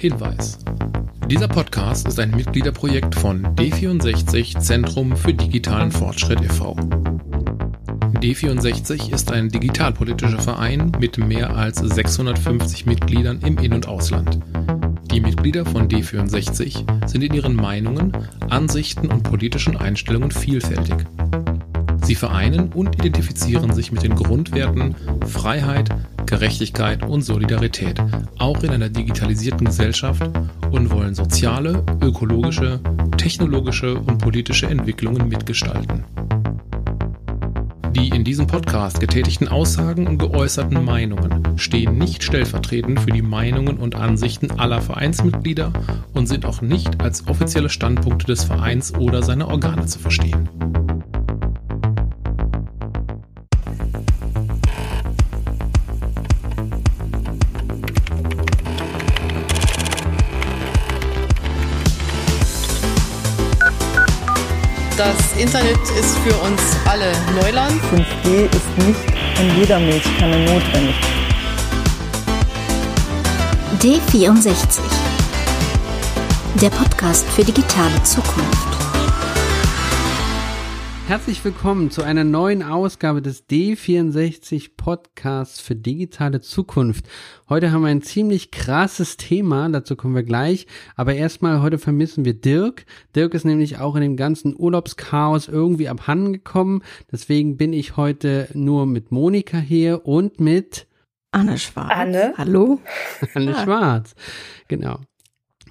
Hinweis. Dieser Podcast ist ein Mitgliederprojekt von D64 Zentrum für digitalen Fortschritt e.V. D64 ist ein digitalpolitischer Verein mit mehr als 650 Mitgliedern im In- und Ausland. Die Mitglieder von D64 sind in ihren Meinungen, Ansichten und politischen Einstellungen vielfältig. Sie vereinen und identifizieren sich mit den Grundwerten Freiheit, Gerechtigkeit und Solidarität, auch in einer digitalisierten Gesellschaft und wollen soziale, ökologische, technologische und politische Entwicklungen mitgestalten. Die in diesem Podcast getätigten Aussagen und geäußerten Meinungen stehen nicht stellvertretend für die Meinungen und Ansichten aller Vereinsmitglieder und sind auch nicht als offizielle Standpunkte des Vereins oder seiner Organe zu verstehen. Das Internet ist für uns alle Neuland. 5G ist nicht in jeder Milchkanne notwendig. D64. Der Podcast für digitale Zukunft. Herzlich willkommen zu einer neuen Ausgabe des D64 Podcasts für digitale Zukunft. Heute haben wir ein ziemlich krasses Thema, dazu kommen wir gleich. Aber erstmal, heute vermissen wir Dirk. Dirk ist nämlich auch in dem ganzen Urlaubschaos irgendwie abhanden gekommen. Deswegen bin ich heute nur mit Monika hier und mit Anne Schwarz. Anne. Hallo. Anne. Schwarz. Genau.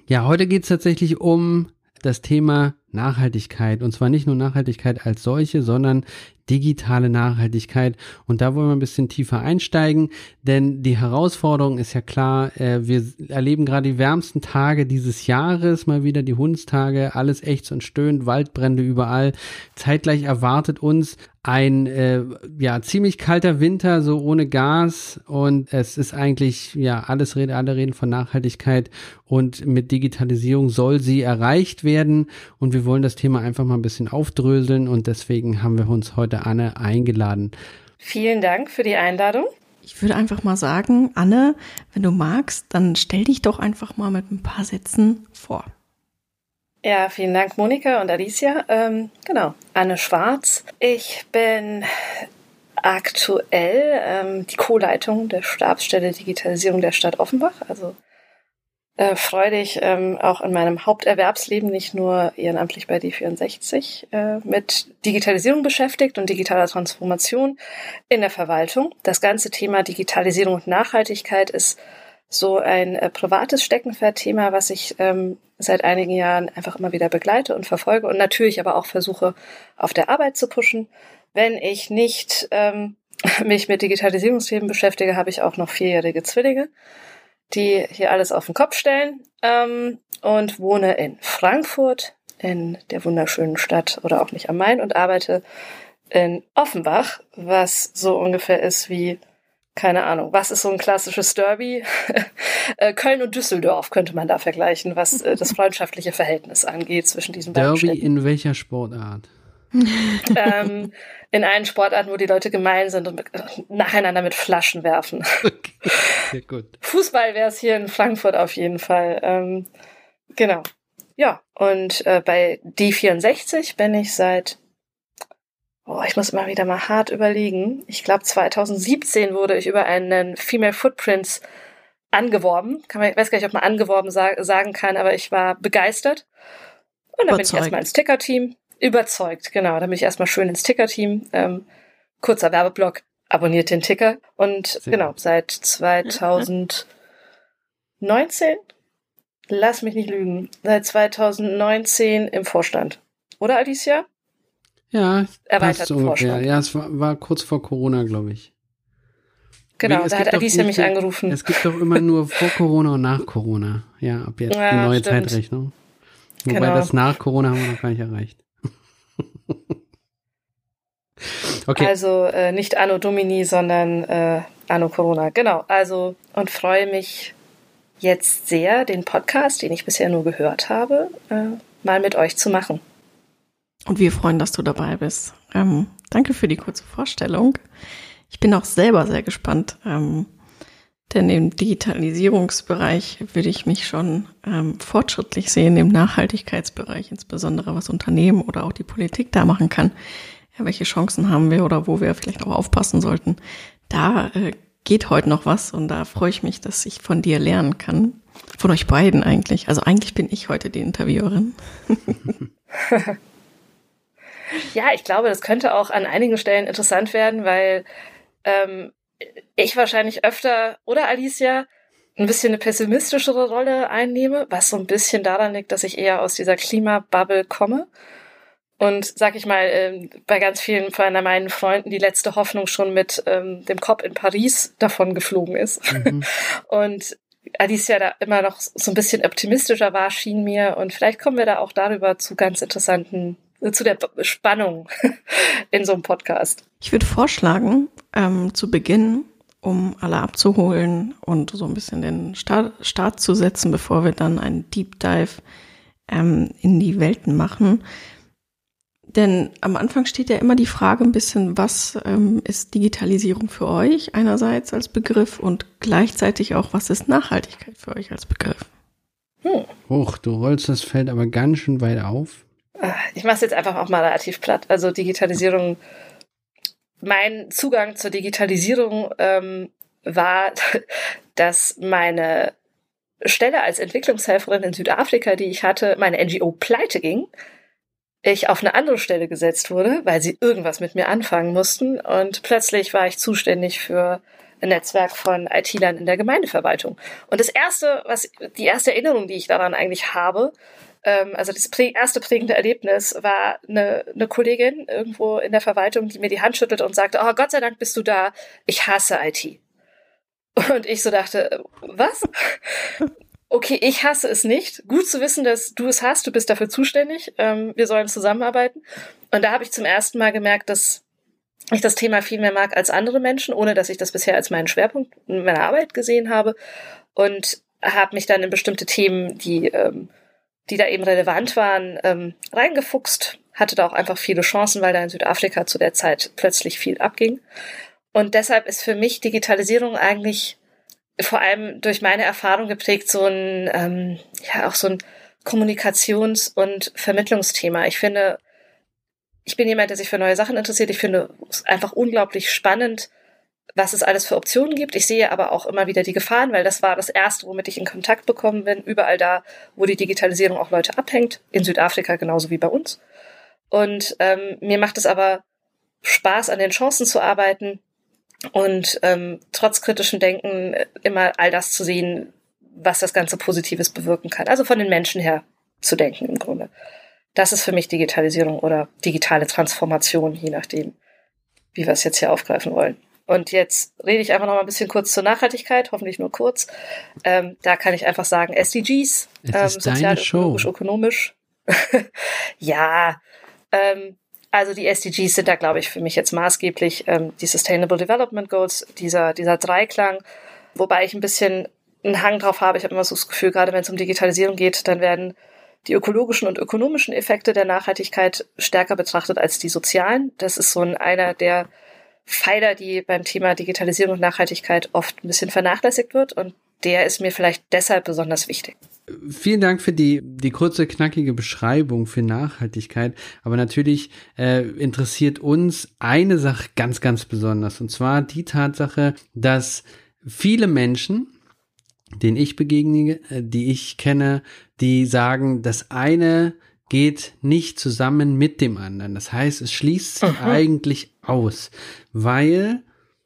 Ja, heute geht es tatsächlich um das Thema Nachhaltigkeit. Und zwar nicht nur Nachhaltigkeit als solche, sondern digitale Nachhaltigkeit. Und da wollen wir ein bisschen tiefer einsteigen, denn die Herausforderung ist ja klar, äh, wir erleben gerade die wärmsten Tage dieses Jahres, mal wieder die Hundstage, alles ächzt und stöhnt, Waldbrände überall. Zeitgleich erwartet uns ein äh, ja ziemlich kalter Winter, so ohne Gas und es ist eigentlich ja alles reden, alle reden von Nachhaltigkeit und mit Digitalisierung soll sie erreicht werden und wir wollen das Thema einfach mal ein bisschen aufdröseln und deswegen haben wir uns heute Anne eingeladen. Vielen Dank für die Einladung. Ich würde einfach mal sagen, Anne, wenn du magst, dann stell dich doch einfach mal mit ein paar Sätzen vor. Ja, vielen Dank, Monika und Alicia. Ähm, genau, Anne Schwarz. Ich bin aktuell ähm, die Co-Leitung der Stabsstelle Digitalisierung der Stadt Offenbach. Also äh, freudig ähm, auch in meinem Haupterwerbsleben nicht nur ehrenamtlich bei D64 äh, mit Digitalisierung beschäftigt und digitaler Transformation in der Verwaltung. Das ganze Thema Digitalisierung und Nachhaltigkeit ist so ein äh, privates Steckenpferd-Thema, was ich ähm, seit einigen Jahren einfach immer wieder begleite und verfolge und natürlich aber auch versuche, auf der Arbeit zu pushen. Wenn ich nicht ähm, mich mit Digitalisierungsthemen beschäftige, habe ich auch noch vierjährige Zwillinge, die hier alles auf den Kopf stellen ähm, und wohne in Frankfurt, in der wunderschönen Stadt oder auch nicht am Main und arbeite in Offenbach, was so ungefähr ist wie keine Ahnung, was ist so ein klassisches Derby? Äh, Köln und Düsseldorf könnte man da vergleichen, was äh, das freundschaftliche Verhältnis angeht zwischen diesen beiden Derby Städten. in welcher Sportart? ähm, in allen Sportarten, wo die Leute gemein sind und mit, nacheinander mit Flaschen werfen. Okay, sehr gut. Fußball wäre es hier in Frankfurt auf jeden Fall. Ähm, genau. Ja, und äh, bei D64 bin ich seit, oh, ich muss immer wieder mal hart überlegen. Ich glaube, 2017 wurde ich über einen Female Footprints angeworben. Kann man, ich weiß gar nicht, ob man angeworben sa sagen kann, aber ich war begeistert. Und dann bin ich erstmal ins Tickerteam. Überzeugt, genau. Dann bin ich erstmal schön ins Tickerteam. Ähm, kurzer Werbeblock. Abonniert den Ticker. Und Sehr genau, seit 2019, lass mich nicht lügen, seit 2019 im Vorstand. Oder Alicia? Ja, so ungefähr. Vorstand. Ja, es war, war kurz vor Corona, glaube ich. Genau, Es da hat Alicia mich angerufen. Es gibt doch immer nur vor Corona und nach Corona. Ja, ab jetzt Ja, die neue stimmt. Zeitrechnung. Wobei Genau. das nach Corona haben wir noch gar nicht erreicht. Okay, Also äh, nicht Anno Domini, sondern äh, Anno Corona. Genau, also und freue mich jetzt sehr, den Podcast, den ich bisher nur gehört habe, äh, mal mit euch zu machen. Und wir freuen, dass du dabei bist. Ähm, danke für die kurze Vorstellung. Ich bin auch selber sehr gespannt, ähm, Denn im Digitalisierungsbereich würde ich mich schon ähm, fortschrittlich sehen, im Nachhaltigkeitsbereich, insbesondere was Unternehmen oder auch die Politik da machen kann. Ja, welche Chancen haben wir oder wo wir vielleicht auch aufpassen sollten. Da äh, geht heute noch was und da freue ich mich, dass ich von dir lernen kann. Von euch beiden eigentlich. Also eigentlich bin ich heute die Interviewerin. ja, ich glaube, das könnte auch an einigen Stellen interessant werden, weil ähm, ich wahrscheinlich öfter oder Alicia ein bisschen eine pessimistischere Rolle einnehme, was so ein bisschen daran liegt, dass ich eher aus dieser Klimabubble komme. Und sag ich mal, äh, bei ganz vielen von meinen Freunden die letzte Hoffnung schon mit ähm, dem Cop in Paris davon geflogen ist. Mhm. Und Alicia da immer noch so ein bisschen optimistischer war, schien mir. Und vielleicht kommen wir da auch darüber zu ganz interessanten, zu der Spannung in so einem Podcast. Ich würde vorschlagen, ähm, zu Beginn, um alle abzuholen und so ein bisschen den Start, Start zu setzen, bevor wir dann einen Deep Dive ähm, in die Welten machen. Denn am Anfang steht ja immer die Frage ein bisschen, was ähm, ist Digitalisierung für euch einerseits als Begriff und gleichzeitig auch, was ist Nachhaltigkeit für euch als Begriff? Hm. Hoch, du rollst das Feld aber ganz schön weit auf. Ah, ich mache es jetzt einfach auch mal relativ platt. Also Digitalisierung mein Zugang zur Digitalisierung ähm, war, dass meine Stelle als Entwicklungshelferin in Südafrika, die ich hatte, meine NGO pleite ging, ich auf eine andere Stelle gesetzt wurde, weil sie irgendwas mit mir anfangen mussten und plötzlich war ich zuständig für ein Netzwerk von IT-Lern in der Gemeindeverwaltung. Und das erste, was die erste Erinnerung, die ich daran eigentlich habe, ähm, also das erste prägende Erlebnis war eine, eine Kollegin irgendwo in der Verwaltung, die mir die Hand schüttelte und sagte, oh Gott sei Dank bist du da, ich hasse IT. Und ich so dachte, was? Okay, ich hasse es nicht. Gut zu wissen, dass du es hast, du bist dafür zuständig. Ähm, wir sollen zusammenarbeiten. Und da habe ich zum ersten Mal gemerkt, dass ich das Thema viel mehr mag als andere Menschen, ohne dass ich das bisher als meinen Schwerpunkt in meiner Arbeit gesehen habe. Und habe mich dann in bestimmte Themen, die ähm, die da eben relevant waren, ähm, reingefuchst, hatte da auch einfach viele Chancen, weil da in Südafrika zu der Zeit plötzlich viel abging. Und deshalb ist für mich Digitalisierung eigentlich vor allem durch meine Erfahrung geprägt so ein, ähm, ja, auch so ein Kommunikations- und Vermittlungsthema. Ich finde, ich bin jemand, der sich für neue Sachen interessiert. Ich finde es einfach unglaublich spannend, was es alles für Optionen gibt. Ich sehe aber auch immer wieder die Gefahren, weil das war das Erste, womit ich in Kontakt bekommen bin, überall da, wo die Digitalisierung auch Leute abhängt, in Südafrika genauso wie bei uns. Und ähm, mir macht es aber Spaß, an den Chancen zu arbeiten und ähm, trotz kritischem Denken immer all das zu sehen, was das Ganze Positives bewirken kann. Also von den Menschen her zu denken im Grunde. Das ist für mich Digitalisierung oder digitale Transformation, je nachdem, wie wir es jetzt hier aufgreifen wollen. Und jetzt rede ich einfach noch mal ein bisschen kurz zur Nachhaltigkeit, hoffentlich nur kurz. Ähm, da kann ich einfach sagen, SDGs, ähm, sozial, ökologisch, ökonomisch. ja, ähm, also die SDGs sind da, glaube ich, für mich jetzt maßgeblich ähm, die Sustainable Development Goals, dieser, dieser Dreiklang, wobei ich ein bisschen einen Hang drauf habe. Ich habe immer so das Gefühl, gerade wenn es um Digitalisierung geht, dann werden die ökologischen und ökonomischen Effekte der Nachhaltigkeit stärker betrachtet als die sozialen. Das ist so ein, einer der Pfeiler, die beim Thema Digitalisierung und Nachhaltigkeit oft ein bisschen vernachlässigt wird und der ist mir vielleicht deshalb besonders wichtig. Vielen Dank für die, die kurze, knackige Beschreibung für Nachhaltigkeit. Aber natürlich äh, interessiert uns eine Sache ganz, ganz besonders. Und zwar die Tatsache, dass viele Menschen, denen ich begegne, äh, die ich kenne, die sagen, das eine geht nicht zusammen mit dem anderen. Das heißt, es schließt sich Aha. eigentlich aus, weil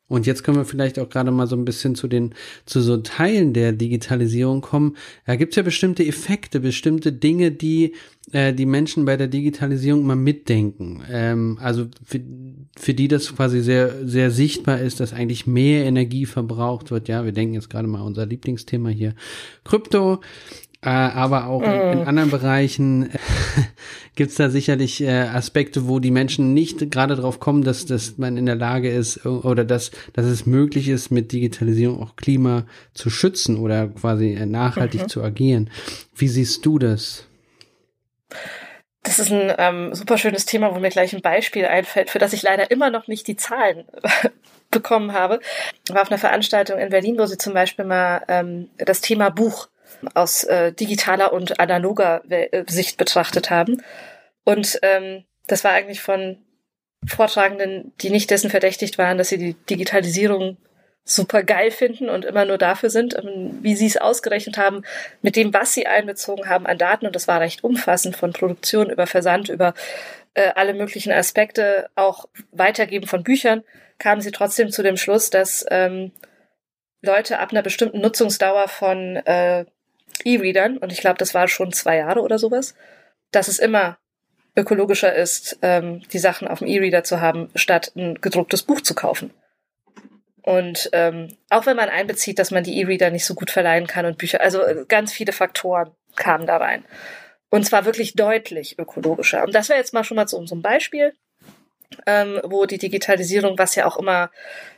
und jetzt können wir vielleicht auch gerade mal so ein bisschen zu den, zu so Teilen der Digitalisierung kommen. Da gibt es ja bestimmte Effekte, bestimmte Dinge, die äh, die Menschen bei der Digitalisierung mal mitdenken. Ähm, also für, für die das quasi sehr, sehr sichtbar ist, dass eigentlich mehr Energie verbraucht wird. Ja, wir denken jetzt gerade mal unser Lieblingsthema hier. Krypto äh, aber auch in, in, mhm. anderen Bereichen äh, gibt's da sicherlich äh, Aspekte, wo die Menschen nicht gerade drauf kommen, dass, dass man in der Lage ist oder dass, dass es möglich ist, mit Digitalisierung auch Klima zu schützen oder quasi äh, nachhaltig mhm. zu agieren. Wie siehst du das? das ist ein ähm, super schönes Thema, wo mir gleich ein Beispiel einfällt, für das ich leider immer noch nicht die Zahlen bekommen habe. Ich war auf einer Veranstaltung in Berlin, wo sie zum Beispiel mal ähm, das Thema Buch aus äh, digitaler und analoger äh, Sicht betrachtet haben. Und ähm, das war eigentlich von Vortragenden, die nicht dessen verdächtigt waren, dass sie die Digitalisierung super geil finden und immer nur dafür sind, wie sie es ausgerechnet haben, mit dem, was sie einbezogen haben an Daten. Und das war recht umfassend von Produktion über Versand, über äh, alle möglichen Aspekte, auch Weitergeben von Büchern, kamen sie trotzdem zu dem Schluss, dass ähm, Leute ab einer bestimmten Nutzungsdauer von äh, E-Readern, und ich glaube, das war schon zwei Jahre oder sowas, dass es immer ökologischer ist, ähm, die Sachen auf dem E-Reader zu haben, statt ein gedrucktes Buch zu kaufen. Und ähm, auch wenn man einbezieht, dass man die E-Reader nicht so gut verleihen kann und Bücher, also äh, ganz viele Faktoren kamen da rein. Und zwar wirklich deutlich ökologischer. Und das wäre jetzt mal schon mal zu unserem Beispiel, ähm, wo die Digitalisierung, was ja auch immer,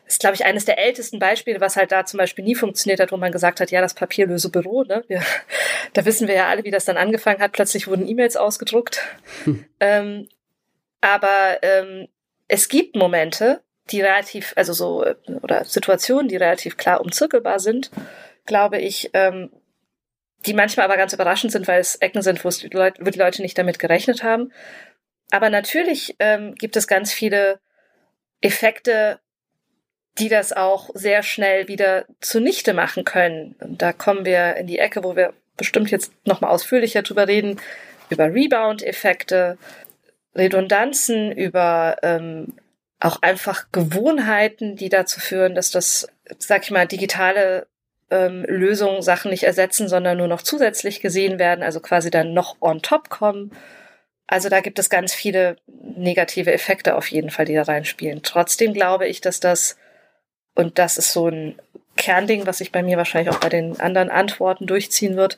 ist glaube ich eines der ältesten Beispiele, was halt da zum Beispiel nie funktioniert hat, wo man gesagt hat, ja, das papierlöse Büro, ne? Wir, da wissen wir ja alle, wie das dann angefangen hat. Plötzlich wurden E-Mails ausgedruckt. Hm. Ähm, aber ähm, es gibt Momente, die relativ, also so, oder Situationen, die relativ klar umzirkelbar sind, glaube ich, ähm, die manchmal aber ganz überraschend sind, weil es Ecken sind, wo, es die Leute, wo die Leute nicht damit gerechnet haben. Aber natürlich ähm, gibt es ganz viele Effekte, die das auch sehr schnell wieder zunichte machen können. Und da kommen wir in die Ecke, wo wir bestimmt jetzt nochmal ausführlicher drüber reden, über Rebound-Effekte, Redundanzen, über ähm, auch einfach Gewohnheiten, die dazu führen, dass das, sag ich mal, digitale ähm, Lösungen Sachen nicht ersetzen, sondern nur noch zusätzlich gesehen werden, also quasi dann noch on top kommen. Also da gibt es ganz viele negative Effekte auf jeden Fall, die da reinspielen. Trotzdem glaube ich, dass das, und das ist so ein Kernding, was sich bei mir wahrscheinlich auch bei den anderen Antworten durchziehen wird,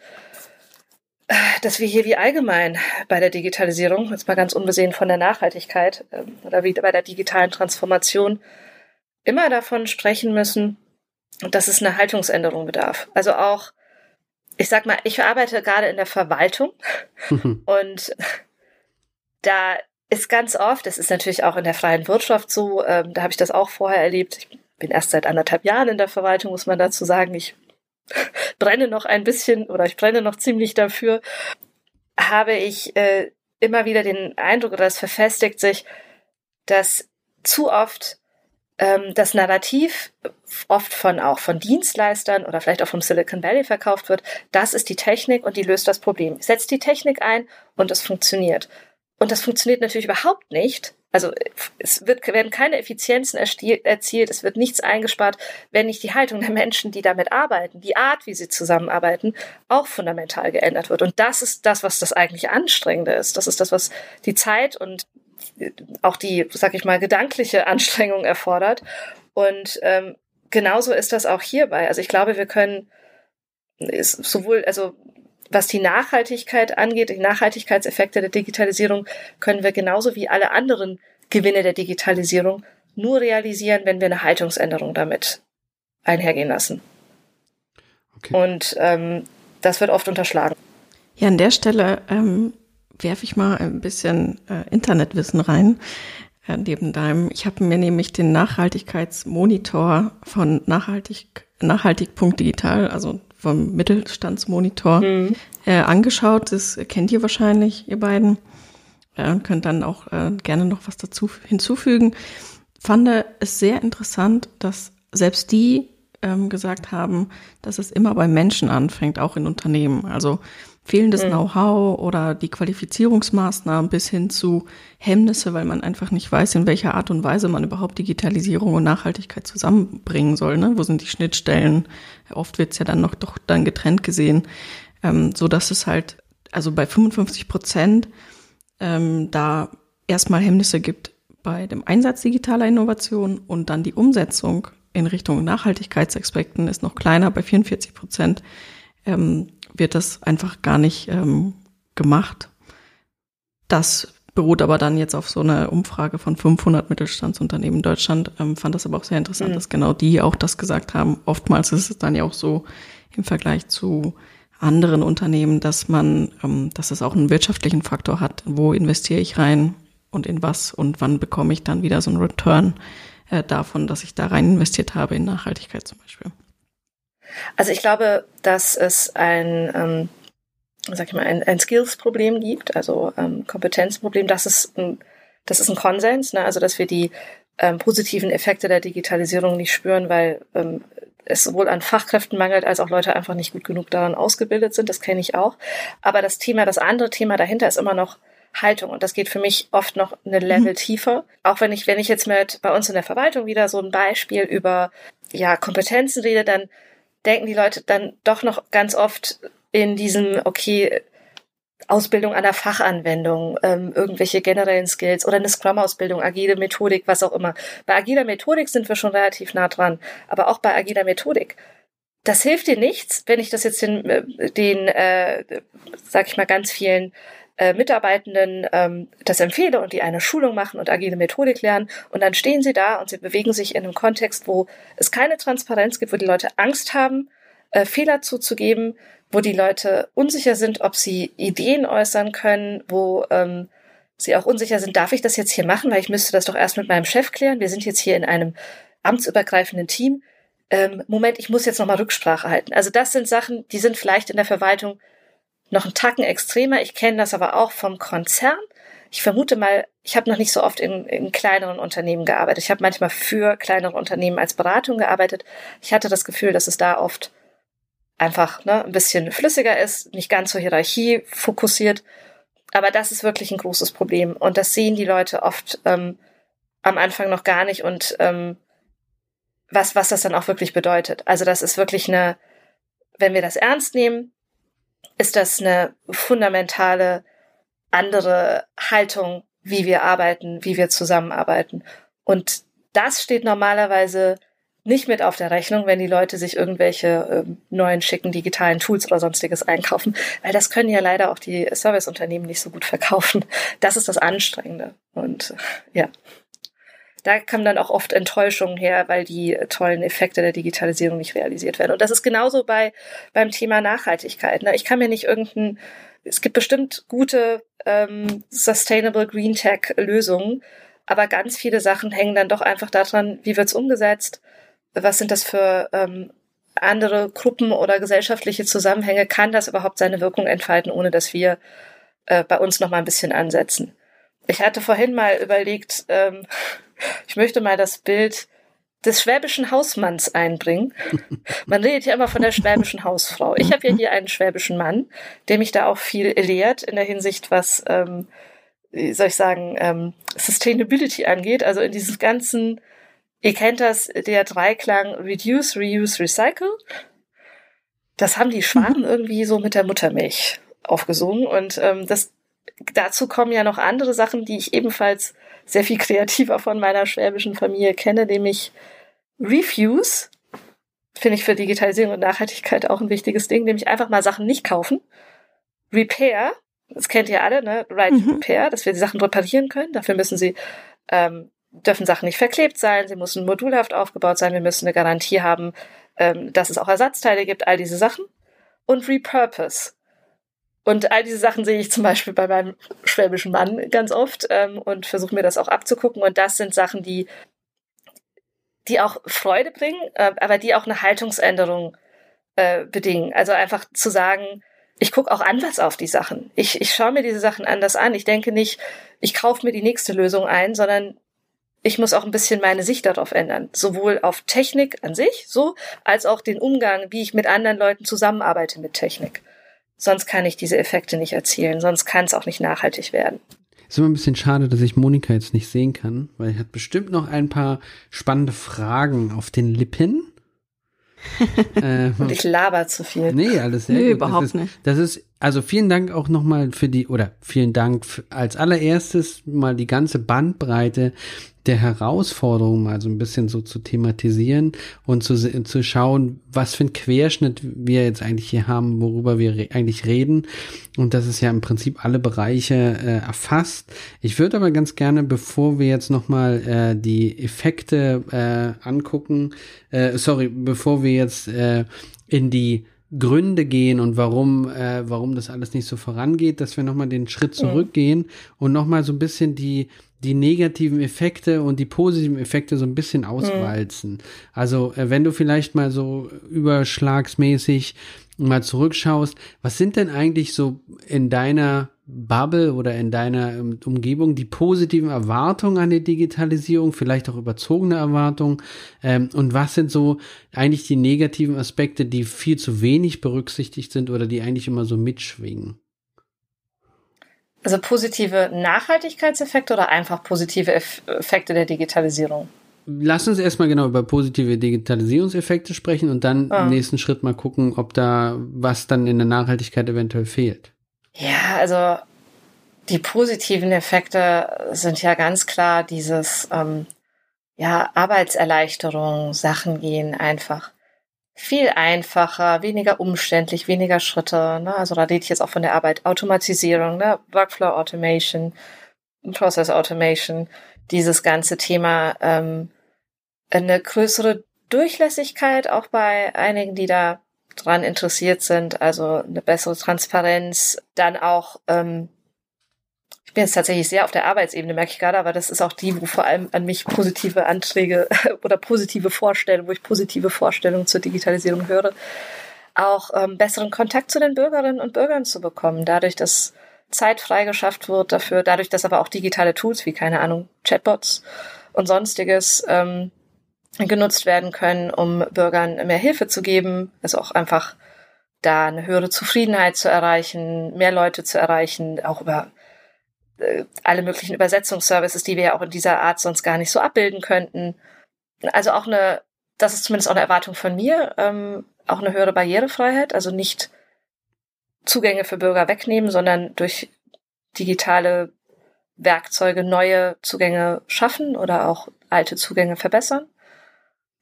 dass wir hier wie allgemein bei der Digitalisierung, jetzt mal ganz unbesehen von der Nachhaltigkeit ähm, oder wie bei der digitalen Transformation, immer davon sprechen müssen, dass es eine Haltungsänderung bedarf. Also auch, ich sag mal, ich arbeite gerade in der Verwaltung und da ist ganz oft, das ist natürlich auch in der freien Wirtschaft so, ähm, da habe ich das auch vorher erlebt. Ich bin erst seit anderthalb Jahren in der Verwaltung, muss man dazu sagen. Ich brenne noch ein bisschen oder ich brenne noch ziemlich dafür, habe ich äh, immer wieder den Eindruck, oder es verfestigt sich, dass zu oft ähm, das Narrativ oft von auch von Dienstleistern oder vielleicht auch vom Silicon Valley verkauft wird, das ist die Technik und die löst das Problem. Setzt die Technik ein und es funktioniert. Und das funktioniert natürlich überhaupt nicht, also es wird, werden keine Effizienzen erzielt, es wird nichts eingespart, wenn nicht die Haltung der Menschen, die damit arbeiten, die Art, wie sie zusammenarbeiten, auch fundamental geändert wird. Und das ist das, was das eigentlich Anstrengende ist. Das ist das, was die Zeit und auch die, sag ich mal, gedankliche Anstrengung erfordert. Und ähm, genauso ist das auch hierbei. Also ich glaube, wir können ist sowohl, also was die Nachhaltigkeit angeht, die Nachhaltigkeitseffekte der Digitalisierung, können wir genauso wie alle anderen Gewinne der Digitalisierung nur realisieren, wenn wir eine Haltungsänderung damit einhergehen lassen. Okay. Und ähm, das wird oft unterschlagen. Ja, an der Stelle ähm, werfe ich mal ein bisschen äh, Internetwissen rein. Äh, neben deinem, ich habe mir nämlich den Nachhaltigkeitsmonitor von nachhaltig nachhaltig.digital, also vom Mittelstandsmonitor mhm. äh, angeschaut. Das kennt ihr wahrscheinlich, ihr beiden. Äh, und könnt dann auch äh, gerne noch was dazu hinzufügen. Fand es sehr interessant, dass selbst die ähm, gesagt haben, dass es immer bei Menschen anfängt, auch in Unternehmen. Also fehlendes mhm. Know-how oder die Qualifizierungsmaßnahmen bis hin zu Hemmnisse, weil man einfach nicht weiß, in welcher Art und Weise man überhaupt Digitalisierung und Nachhaltigkeit zusammenbringen soll. Ne? Wo sind die Schnittstellen? Oft wird es ja dann noch doch dann getrennt gesehen, ähm, so dass es halt also bei 55 Prozent ähm, da erstmal Hemmnisse gibt bei dem Einsatz digitaler Innovation und dann die Umsetzung in Richtung Nachhaltigkeitsaspekten ist noch kleiner bei 44 Prozent. Ähm, wird das einfach gar nicht ähm, gemacht. Das beruht aber dann jetzt auf so einer Umfrage von 500 Mittelstandsunternehmen in Deutschland. Ähm, fand das aber auch sehr interessant, mhm. dass genau die auch das gesagt haben. Oftmals ist es dann ja auch so im Vergleich zu anderen Unternehmen, dass man, ähm, dass es auch einen wirtschaftlichen Faktor hat. Wo investiere ich rein und in was und wann bekomme ich dann wieder so einen Return äh, davon, dass ich da rein investiert habe in Nachhaltigkeit zum Beispiel? Also ich glaube, dass es ein, ähm, sag ich mal, ein, ein Skills-Problem gibt, also ähm, Kompetenzproblem. Das ist ein, das ist ein Konsens, ne? also dass wir die ähm, positiven Effekte der Digitalisierung nicht spüren, weil ähm, es sowohl an Fachkräften mangelt, als auch Leute einfach nicht gut genug daran ausgebildet sind. Das kenne ich auch. Aber das Thema, das andere Thema dahinter ist immer noch Haltung. Und das geht für mich oft noch eine Level mhm. tiefer. Auch wenn ich, wenn ich jetzt mit bei uns in der Verwaltung wieder so ein Beispiel über ja, Kompetenzen rede, dann denken die Leute dann doch noch ganz oft in diesem, okay, Ausbildung an der Fachanwendung, ähm, irgendwelche generellen Skills oder eine Scrum-Ausbildung, agile Methodik, was auch immer. Bei agiler Methodik sind wir schon relativ nah dran, aber auch bei agiler Methodik. Das hilft dir nichts, wenn ich das jetzt den, äh, den äh, sag ich mal, ganz vielen äh, Mitarbeitenden ähm, das empfehle und die eine Schulung machen und agile Methodik lernen und dann stehen sie da und sie bewegen sich in einem Kontext, wo es keine Transparenz gibt, wo die Leute Angst haben, äh, Fehler zuzugeben, wo die Leute unsicher sind, ob sie Ideen äußern können, wo ähm, sie auch unsicher sind, darf ich das jetzt hier machen, weil ich müsste das doch erst mit meinem Chef klären. Wir sind jetzt hier in einem amtsübergreifenden Team. Ähm, Moment, ich muss jetzt nochmal Rücksprache halten. Also das sind Sachen, die sind vielleicht in der Verwaltung noch einen Tacken extremer. Ich kenne das aber auch vom Konzern. Ich vermute mal, ich habe noch nicht so oft in, in kleineren Unternehmen gearbeitet. Ich habe manchmal für kleinere Unternehmen als Beratung gearbeitet. Ich hatte das Gefühl, dass es da oft einfach ne, ein bisschen flüssiger ist, nicht ganz so Hierarchie fokussiert. Aber das ist wirklich ein großes Problem. Und das sehen die Leute oft ähm, am Anfang noch gar nicht und ähm, was, was das dann auch wirklich bedeutet. Also das ist wirklich eine, wenn wir das ernst nehmen, ist das eine fundamentale andere Haltung, wie wir arbeiten, wie wir zusammenarbeiten. Und das steht normalerweise nicht mit auf der Rechnung, wenn die Leute sich irgendwelche äh, neuen schicken digitalen Tools oder sonstiges einkaufen, weil das können ja leider auch die Serviceunternehmen nicht so gut verkaufen. Das ist das Anstrengende. Und ja, da kommen dann auch oft Enttäuschungen her, weil die tollen Effekte der Digitalisierung nicht realisiert werden. Und das ist genauso bei beim Thema Nachhaltigkeit. Ne? Ich kann mir nicht irgendein es gibt bestimmt gute ähm, Sustainable Green Tech Lösungen, aber ganz viele Sachen hängen dann doch einfach daran, wie wird's umgesetzt, was sind das für ähm, andere Gruppen oder gesellschaftliche Zusammenhänge, kann das überhaupt seine Wirkung entfalten, ohne dass wir äh, bei uns noch mal ein bisschen ansetzen. Ich hatte vorhin mal überlegt, ähm, ich möchte mal das Bild des schwäbischen Hausmanns einbringen. Man redet ja immer von der schwäbischen Hausfrau. Ich habe ja hier einen schwäbischen Mann, der mich da auch viel lehrt in der Hinsicht, was, ähm, wie soll ich sagen, ähm, Sustainability angeht. Also in diesem ganzen Ihr kennt das, der Dreiklang Reduce, Reuse, Recycle. Das haben die Schwaben mhm. irgendwie so mit der Muttermilch aufgesungen. Und ähm, das, dazu kommen ja noch andere Sachen, die ich ebenfalls sehr viel kreativer von meiner schwäbischen Familie kenne, nämlich Refuse. Finde ich für Digitalisierung und Nachhaltigkeit auch ein wichtiges Ding, nämlich einfach mal Sachen nicht kaufen. Repair, das kennt ihr alle, ne? Right mhm. Repair, dass wir die Sachen reparieren können. Dafür müssen sie ähm, dürfen Sachen nicht verklebt sein, sie müssen modulhaft aufgebaut sein, wir müssen eine Garantie haben, ähm, dass es auch Ersatzteile gibt, all diese Sachen. Und Repurpose. Und all diese Sachen sehe ich zum Beispiel bei meinem schwäbischen Mann ganz oft ähm, und versuche mir das auch abzugucken. Und das sind Sachen, die, die auch Freude bringen, äh, aber die auch eine Haltungsänderung äh, bedingen. Also einfach zu sagen, ich gucke auch anders auf die Sachen. Ich, ich schaue mir diese Sachen anders an. Ich denke nicht, ich kaufe mir die nächste Lösung ein, sondern ich muss auch ein bisschen meine Sicht darauf ändern. Sowohl auf Technik an sich, so, als auch den Umgang, wie ich mit anderen Leuten zusammenarbeite mit Technik. Sonst kann ich diese Effekte nicht erzielen, sonst kann es auch nicht nachhaltig werden. Ist immer ein bisschen schade, dass ich Monika jetzt nicht sehen kann, weil er hat bestimmt noch ein paar spannende Fragen auf den Lippen. äh, Und ich laber zu viel. Nee, alles sehr nee, gut. überhaupt das ist, nicht. Das ist, also vielen Dank auch nochmal für die, oder vielen Dank als allererstes mal die ganze Bandbreite der Herausforderung mal so ein bisschen so zu thematisieren und zu, zu schauen, was für ein Querschnitt wir jetzt eigentlich hier haben, worüber wir re eigentlich reden. Und das ist ja im Prinzip alle Bereiche äh, erfasst. Ich würde aber ganz gerne, bevor wir jetzt nochmal äh, die Effekte äh, angucken, äh, sorry, bevor wir jetzt äh, in die Gründe gehen und warum, äh, warum das alles nicht so vorangeht, dass wir nochmal den Schritt zurückgehen mhm. und nochmal so ein bisschen die, die negativen Effekte und die positiven Effekte so ein bisschen mhm. auswalzen. Mhm. Also, äh, wenn du vielleicht mal so überschlagsmäßig mal zurückschaust, was sind denn eigentlich so in deiner Bubble oder in deiner ähm, Umgebung die positiven Erwartungen an die Digitalisierung, vielleicht auch überzogene Erwartungen? Ähm, und was sind so eigentlich die negativen Aspekte, die viel zu wenig berücksichtigt sind oder die eigentlich immer so mitschwingen? Also positive Nachhaltigkeitseffekte oder einfach positive Effekte der Digitalisierung? Lass uns erstmal genau über positive Digitalisierungseffekte sprechen und dann ah. im nächsten Schritt mal gucken, ob da was dann in der Nachhaltigkeit eventuell fehlt. Ja, also die positiven Effekte sind ja ganz klar dieses, ähm, ja, Arbeitserleichterung, Sachen gehen einfach viel einfacher, weniger umständlich, weniger Schritte. Ne? Also da rede ich jetzt auch von der Arbeit. Automatisierung, ne? Workflow Automation, Process Automation, dieses ganze Thema, ähm, eine größere Durchlässigkeit auch bei einigen, die da dran interessiert sind, also eine bessere Transparenz, dann auch, ähm, ich bin jetzt tatsächlich sehr auf der Arbeitsebene, merke ich gerade, aber das ist auch die, wo vor allem an mich positive Anträge oder positive Vorstellungen, wo ich positive Vorstellungen zur Digitalisierung höre, auch ähm, besseren Kontakt zu den Bürgerinnen und Bürgern zu bekommen, dadurch, dass Zeit freigeschafft wird dafür, dadurch, dass aber auch digitale Tools wie, keine Ahnung, Chatbots und sonstiges ähm, genutzt werden können, um Bürgern mehr Hilfe zu geben, also auch einfach da eine höhere Zufriedenheit zu erreichen, mehr Leute zu erreichen, auch über äh, alle möglichen Übersetzungsservices, die wir ja auch in dieser Art sonst gar nicht so abbilden könnten. Also auch eine, das ist zumindest auch eine Erwartung von mir, ähm, auch eine höhere Barrierefreiheit, also nicht Zugänge für Bürger wegnehmen, sondern durch digitale Werkzeuge neue Zugänge schaffen oder auch alte Zugänge verbessern.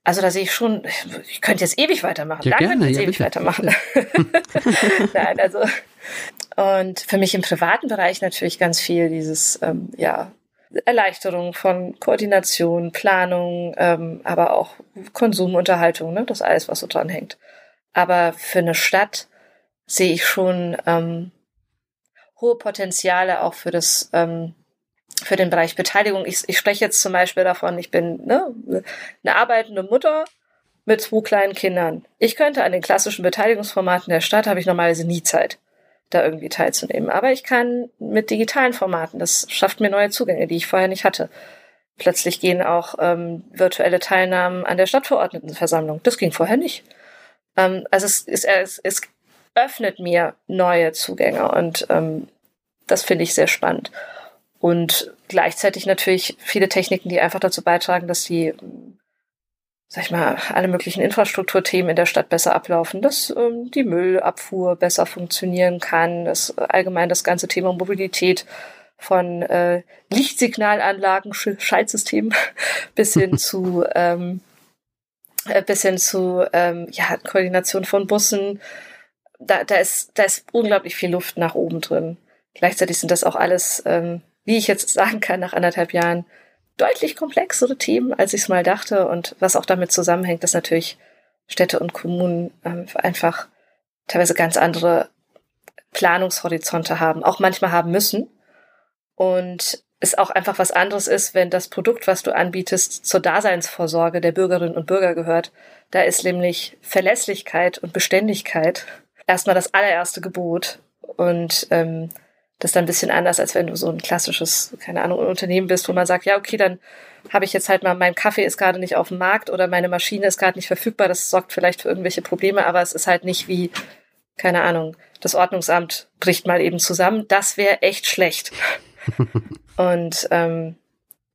Also da sehe ich schon, ich könnte jetzt ewig weitermachen. Ja, da gerne, könnte ich ja, ewig bitte. weitermachen. Nein, also und für mich im privaten Bereich natürlich ganz viel dieses, ähm, ja, Erleichterung von Koordination, Planung, ähm, aber auch Konsumunterhaltung, ne? das alles, was so dran hängt. Aber für eine Stadt sehe ich schon ähm, hohe Potenziale auch für das ähm, für den Bereich Beteiligung. Ich, ich spreche jetzt zum Beispiel davon, ich bin ne, eine arbeitende Mutter mit zwei kleinen Kindern. Ich könnte an den klassischen Beteiligungsformaten der Stadt, habe ich normalerweise nie Zeit, da irgendwie teilzunehmen. Aber ich kann mit digitalen Formaten, das schafft mir neue Zugänge, die ich vorher nicht hatte. Plötzlich gehen auch ähm, virtuelle Teilnahmen an der Stadtverordnetenversammlung. Das ging vorher nicht. Ähm, also es, es, es, es öffnet mir neue Zugänge und ähm, das finde ich sehr spannend. Und gleichzeitig natürlich viele Techniken, die einfach dazu beitragen, dass die, sag ich mal, alle möglichen Infrastrukturthemen in der Stadt besser ablaufen, dass ähm, die Müllabfuhr besser funktionieren kann, dass allgemein das ganze Thema Mobilität von äh, Lichtsignalanlagen, Sch Schaltsystemen bis hin zu ähm, äh, bis hin zu ähm, ja, Koordination von Bussen, da, da, ist, da ist unglaublich viel Luft nach oben drin. Gleichzeitig sind das auch alles, ähm, wie ich jetzt sagen kann, nach anderthalb Jahren deutlich komplexere Themen, als ich es mal dachte. Und was auch damit zusammenhängt, dass natürlich Städte und Kommunen ähm, einfach teilweise ganz andere Planungshorizonte haben, auch manchmal haben müssen. Und es auch einfach was anderes ist, wenn das Produkt, was du anbietest, zur Daseinsvorsorge der Bürgerinnen und Bürger gehört. Da ist nämlich Verlässlichkeit und Beständigkeit erstmal das allererste Gebot. Und ähm, das ist dann ein bisschen anders, als wenn du so ein klassisches, keine Ahnung, Unternehmen bist, wo man sagt, ja, okay, dann habe ich jetzt halt mal, mein Kaffee ist gerade nicht auf dem Markt oder meine Maschine ist gerade nicht verfügbar. Das sorgt vielleicht für irgendwelche Probleme, aber es ist halt nicht wie, keine Ahnung, das Ordnungsamt bricht mal eben zusammen. Das wäre echt schlecht. Und ähm,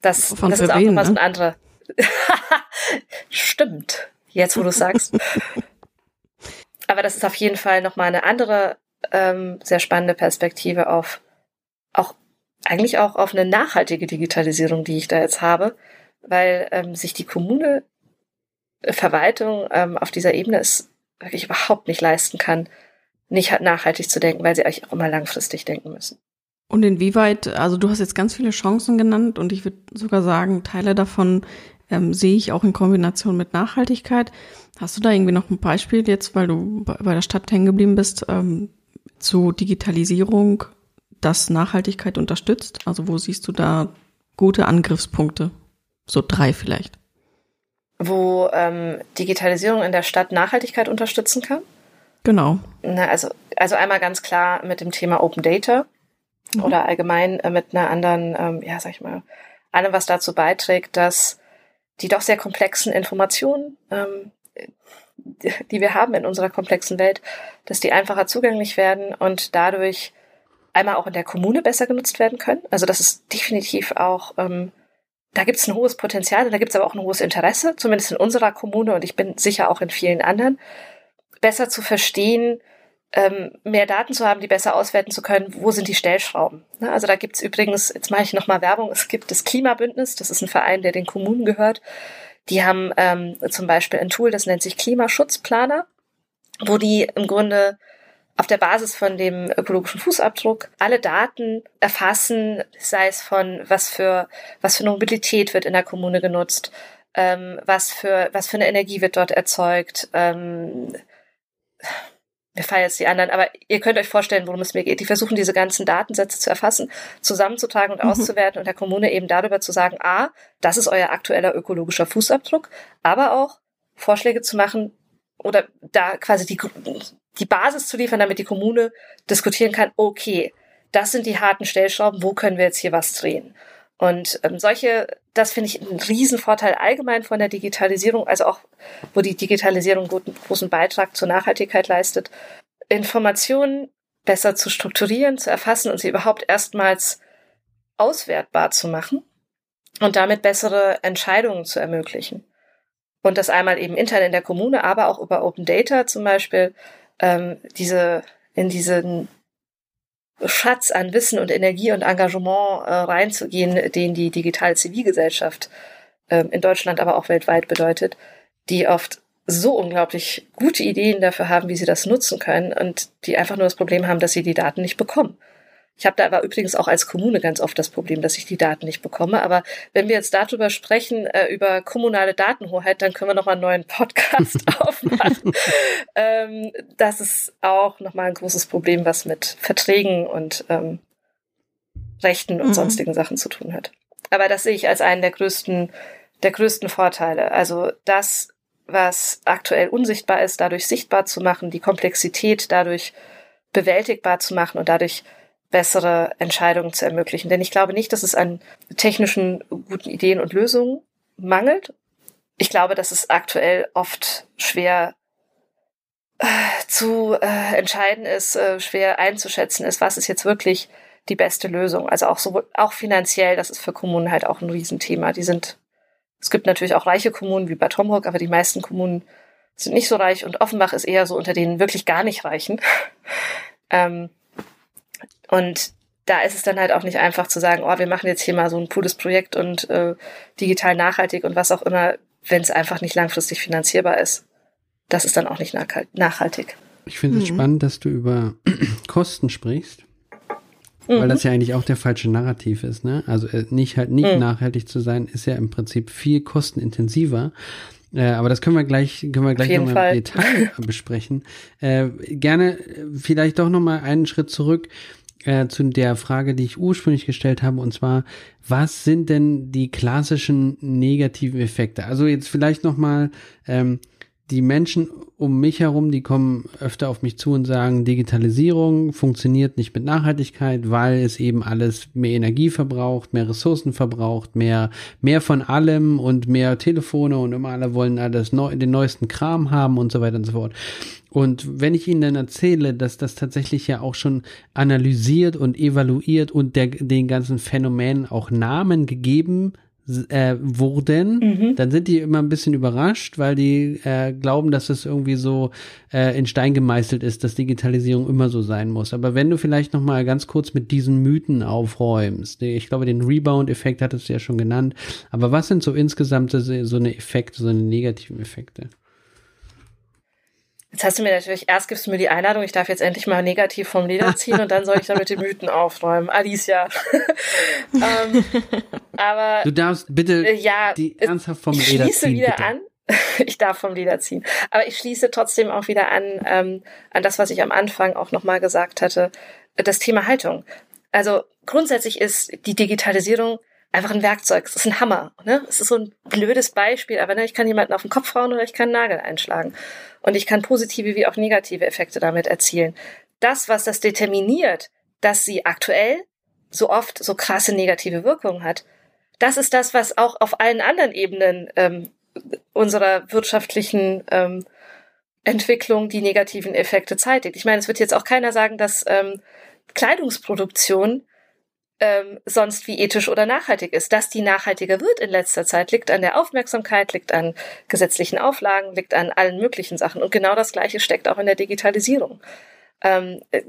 das, Von das ist auch nochmal so ein ne? anderer. Stimmt. Jetzt, wo du sagst. Aber das ist auf jeden Fall nochmal eine andere, ähm, sehr spannende Perspektive auf auch eigentlich auch auf eine nachhaltige Digitalisierung, die ich da jetzt habe, weil ähm, sich die Kommune äh, Verwaltung ähm, auf dieser Ebene es wirklich überhaupt nicht leisten kann, nicht nachhaltig zu denken, weil sie eigentlich auch immer langfristig denken müssen. Und inwieweit, also du hast jetzt ganz viele Chancen genannt und ich würde sogar sagen, Teile davon ähm, sehe ich auch in Kombination mit Nachhaltigkeit. Hast du da irgendwie noch ein Beispiel jetzt, weil du bei der Stadt hängen geblieben bist, ähm, zu Digitalisierung, das Nachhaltigkeit unterstützt? Also wo siehst du da gute Angriffspunkte? So drei vielleicht. Wo ähm, Digitalisierung in der Stadt Nachhaltigkeit unterstützen kann? Genau. Na, also, also einmal ganz klar mit dem Thema Open Data mhm. oder allgemein äh, mit einer anderen, ähm, ja, sag ich mal, allem, was dazu beiträgt, dass die doch sehr komplexen Informationen, ähm, die wir haben in unserer komplexen Welt, dass die einfacher zugänglich werden und dadurch einmal auch in der Kommune besser genutzt werden können. Also das ist definitiv auch, ähm, da gibt es ein hohes Potenzial da gibt es aber auch ein hohes Interesse, zumindest in unserer Kommune und ich bin sicher auch in vielen anderen, besser zu verstehen, ähm, mehr Daten zu haben, die besser auswerten zu können, wo sind die Stellschrauben. Ne? Also da gibt's übrigens, jetzt mache ich nochmal Werbung, es gibt das Klimabündnis, das ist ein Verein, der den Kommunen gehört. Die haben ähm, zum Beispiel ein Tool, das nennt sich Klimaschutzplaner, wo die im Grunde auf der Basis von dem ökologischen Fußabdruck alle Daten erfassen, sei es von was für was für eine Mobilität wird in der Kommune genutzt, ähm, was für was für eine Energie wird dort erzeugt, ähm, mir fallen jetzt die anderen, aber ihr könnt euch vorstellen, worum es mir geht. Die versuchen diese ganzen Datensätze zu erfassen, zusammenzutragen und mhm. auszuwerten und der Kommune eben darüber zu sagen, a, das ist euer aktueller ökologischer Fußabdruck, aber auch Vorschläge zu machen oder da quasi die, die Basis zu liefern, damit die Kommune diskutieren kann, okay, das sind die harten Stellschrauben, wo können wir jetzt hier was drehen? Und ähm, solche, das finde ich einen Riesenvorteil allgemein von der Digitalisierung, also auch, wo die Digitalisierung guten, großen Beitrag zur Nachhaltigkeit leistet, Informationen besser zu strukturieren, zu erfassen und sie überhaupt erstmals auswertbar zu machen und damit bessere Entscheidungen zu ermöglichen. Und das einmal eben intern in der Kommune, aber auch über Open Data zum Beispiel, ähm, diese, in diesen Schatz an Wissen und Energie und Engagement äh, reinzugehen, den die digitale Zivilgesellschaft äh, in Deutschland, aber auch weltweit bedeutet, die oft so unglaublich gute Ideen dafür haben, wie sie das nutzen können und die einfach nur das Problem haben, dass sie die Daten nicht bekommen. Ich habe da aber übrigens auch als Kommune ganz oft das Problem, dass ich die Daten nicht bekomme. Aber wenn wir jetzt darüber sprechen, äh, über kommunale Datenhoheit, dann können wir nochmal einen neuen Podcast aufmachen. ähm, das ist auch nochmal ein großes Problem, was mit Verträgen und ähm, Rechten und mhm. sonstigen Sachen zu tun hat. Aber das sehe ich als einen der größten, der größten Vorteile. Also das, was aktuell unsichtbar ist, dadurch sichtbar zu machen, die Komplexität dadurch bewältigbar zu machen und dadurch bessere Entscheidungen zu ermöglichen. Denn ich glaube nicht, dass es an technischen guten Ideen und Lösungen mangelt. Ich glaube, dass es aktuell oft schwer äh, zu äh, entscheiden ist, äh, schwer einzuschätzen ist, was ist jetzt wirklich die beste Lösung. Also auch so, auch finanziell, das ist für Kommunen halt auch ein Riesenthema. Die sind, es gibt natürlich auch reiche Kommunen wie Bad Homburg, aber die meisten Kommunen sind nicht so reich und Offenbach ist eher so unter denen wirklich gar nicht reichen. ähm, und da ist es dann halt auch nicht einfach zu sagen, oh, wir machen jetzt hier mal so ein cooles Projekt und äh, digital nachhaltig und was auch immer, wenn es einfach nicht langfristig finanzierbar ist. Das ist dann auch nicht nachhaltig. Ich finde es mhm. spannend, dass du über Kosten sprichst. Weil das mhm. ja eigentlich auch der falsche Narrativ ist, ne? Also äh, nicht halt nicht mhm. nachhaltig zu sein, ist ja im Prinzip viel kostenintensiver. Äh, aber das können wir gleich, können wir gleich nochmal im Detail besprechen. Äh, gerne äh, vielleicht doch nochmal einen Schritt zurück äh, zu der Frage, die ich ursprünglich gestellt habe, und zwar, was sind denn die klassischen negativen Effekte? Also jetzt vielleicht nochmal, ähm, die Menschen um mich herum, die kommen öfter auf mich zu und sagen, Digitalisierung funktioniert nicht mit Nachhaltigkeit, weil es eben alles mehr Energie verbraucht, mehr Ressourcen verbraucht, mehr, mehr von allem und mehr Telefone und immer alle wollen alles neu, den neuesten Kram haben und so weiter und so fort. Und wenn ich Ihnen dann erzähle, dass das tatsächlich ja auch schon analysiert und evaluiert und der, den ganzen Phänomenen auch Namen gegeben äh, wurden, mhm. dann sind die immer ein bisschen überrascht, weil die äh, glauben, dass es irgendwie so äh, in Stein gemeißelt ist, dass Digitalisierung immer so sein muss. Aber wenn du vielleicht noch mal ganz kurz mit diesen Mythen aufräumst, ich glaube, den Rebound-Effekt hattest du ja schon genannt, aber was sind so insgesamt so eine Effekte, so eine negativen Effekte? Jetzt hast du mir natürlich, erst gibst du mir die Einladung, ich darf jetzt endlich mal negativ vom Leder ziehen und dann soll ich da mit den Mythen aufräumen. Alicia. ähm, aber. Du darfst bitte äh, ja, die ernsthaft vom Leder schließe ziehen. wieder bitte. an. Ich darf vom Leder ziehen. Aber ich schließe trotzdem auch wieder an, ähm, an das, was ich am Anfang auch nochmal gesagt hatte. Das Thema Haltung. Also grundsätzlich ist die Digitalisierung einfach ein Werkzeug. Es ist ein Hammer. Ne? Es ist so ein blödes Beispiel, aber ne, ich kann jemanden auf den Kopf hauen oder ich kann einen Nagel einschlagen. Und ich kann positive wie auch negative Effekte damit erzielen. Das, was das determiniert, dass sie aktuell so oft so krasse negative Wirkungen hat, das ist das, was auch auf allen anderen Ebenen ähm, unserer wirtschaftlichen ähm, Entwicklung die negativen Effekte zeitigt. Ich meine, es wird jetzt auch keiner sagen, dass ähm, Kleidungsproduktion ähm, sonst wie ethisch oder nachhaltig ist. Dass die nachhaltiger wird in letzter Zeit, liegt an der Aufmerksamkeit, liegt an gesetzlichen Auflagen, liegt an allen möglichen Sachen. Und genau das Gleiche steckt auch in der Digitalisierung. Ähm, äh,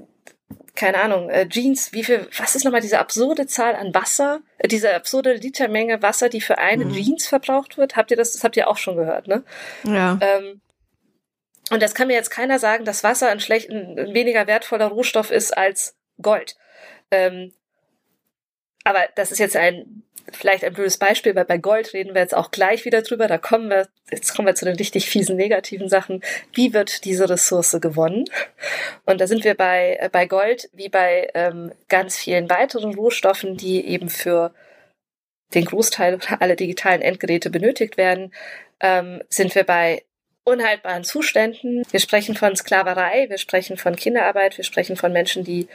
keine Ahnung, äh, Jeans, wie viel, was ist nochmal diese absurde Zahl an Wasser, äh, diese absurde Litermenge Wasser, die für eine Mhm. Jeans verbraucht wird? Habt ihr das, das habt ihr auch schon gehört, ne? Ja. Ähm, und das kann mir jetzt keiner sagen, dass Wasser ein, schlecht, ein, ein weniger wertvoller Rohstoff ist als Gold. Ähm, aber das ist jetzt ein vielleicht ein blödes Beispiel, weil bei Gold reden wir jetzt auch gleich wieder drüber. Da kommen wir, jetzt kommen wir zu den richtig fiesen negativen Sachen. Wie wird diese Ressource gewonnen? Und da sind wir bei, äh, bei Gold wie bei ähm, ganz vielen weiteren Rohstoffen, die eben für den Großteil oder alle digitalen Endgeräte benötigt werden, ähm, sind wir bei unhaltbaren Zuständen. Wir sprechen von Sklaverei, wir sprechen von Kinderarbeit, wir sprechen von Menschen, die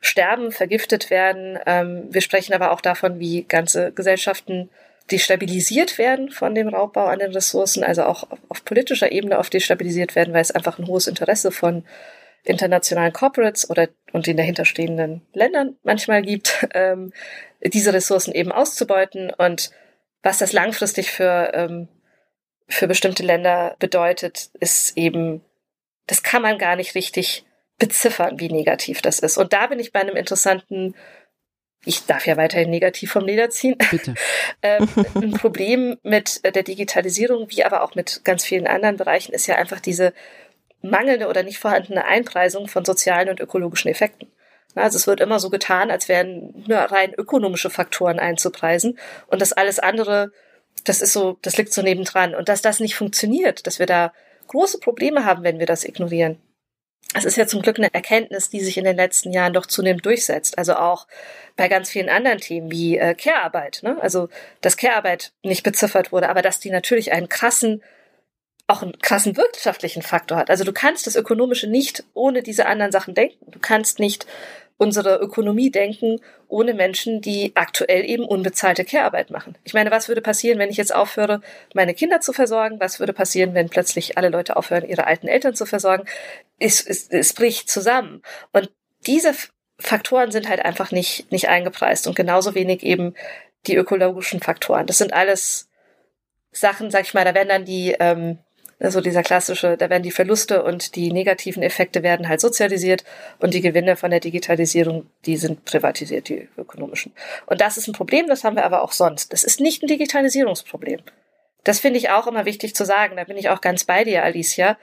sterben, vergiftet werden. Ähm, wir sprechen aber auch davon, wie ganze Gesellschaften destabilisiert werden von dem Raubbau an den Ressourcen, also auch auf, politischer Ebene oft destabilisiert werden, weil es einfach ein hohes Interesse von internationalen Corporates oder und den dahinterstehenden Ländern manchmal gibt, ähm, diese Ressourcen eben auszubeuten und was das langfristig für ähm, für bestimmte Länder bedeutet, ist eben, das kann man gar nicht richtig beziffern, wie negativ das ist. Und da bin ich bei einem interessanten, ich darf ja weiterhin negativ vom Leder ziehen, ähm, ein Problem mit der Digitalisierung, wie aber auch mit ganz vielen anderen Bereichen, ist ja einfach diese mangelnde oder nicht vorhandene Einpreisung von sozialen und ökologischen Effekten. Also es wird immer so getan, als wären nur rein ökonomische Faktoren einzupreisen und das alles andere, das ist so, das liegt so nebendran. Und dass das nicht funktioniert, dass wir da große Probleme haben, wenn wir das ignorieren. Das ist ja zum Glück eine Erkenntnis, die sich in den letzten Jahren doch zunehmend durchsetzt. Also auch bei ganz vielen anderen Themen wie äh, Care-Arbeit. Ne? Also, dass Care-Arbeit nicht beziffert wurde, aber dass die natürlich einen krassen, auch einen krassen wirtschaftlichen Faktor hat. Also du kannst das Ökonomische nicht ohne diese anderen Sachen denken. Du kannst nicht unsere Ökonomie denken ohne Menschen, die aktuell eben unbezahlte Care-Arbeit machen. Ich meine, was würde passieren, wenn ich jetzt aufhöre, meine Kinder zu versorgen? Was würde passieren, wenn plötzlich alle Leute aufhören, ihre alten Eltern zu versorgen? Es, es, es bricht zusammen. Und diese Faktoren sind halt einfach nicht, nicht eingepreist und genauso wenig eben die ökologischen Faktoren. Das sind alles Sachen, sag ich mal, da werden dann die, ähm, also dieser klassische, da werden die Verluste und die negativen Effekte werden halt sozialisiert und die Gewinne von der Digitalisierung, die sind privatisiert, die ökonomischen. Und das ist ein Problem, das haben wir aber auch sonst. Das ist nicht ein Digitalisierungsproblem. Das finde ich auch immer wichtig zu sagen. Da bin ich auch ganz bei dir, Alicia.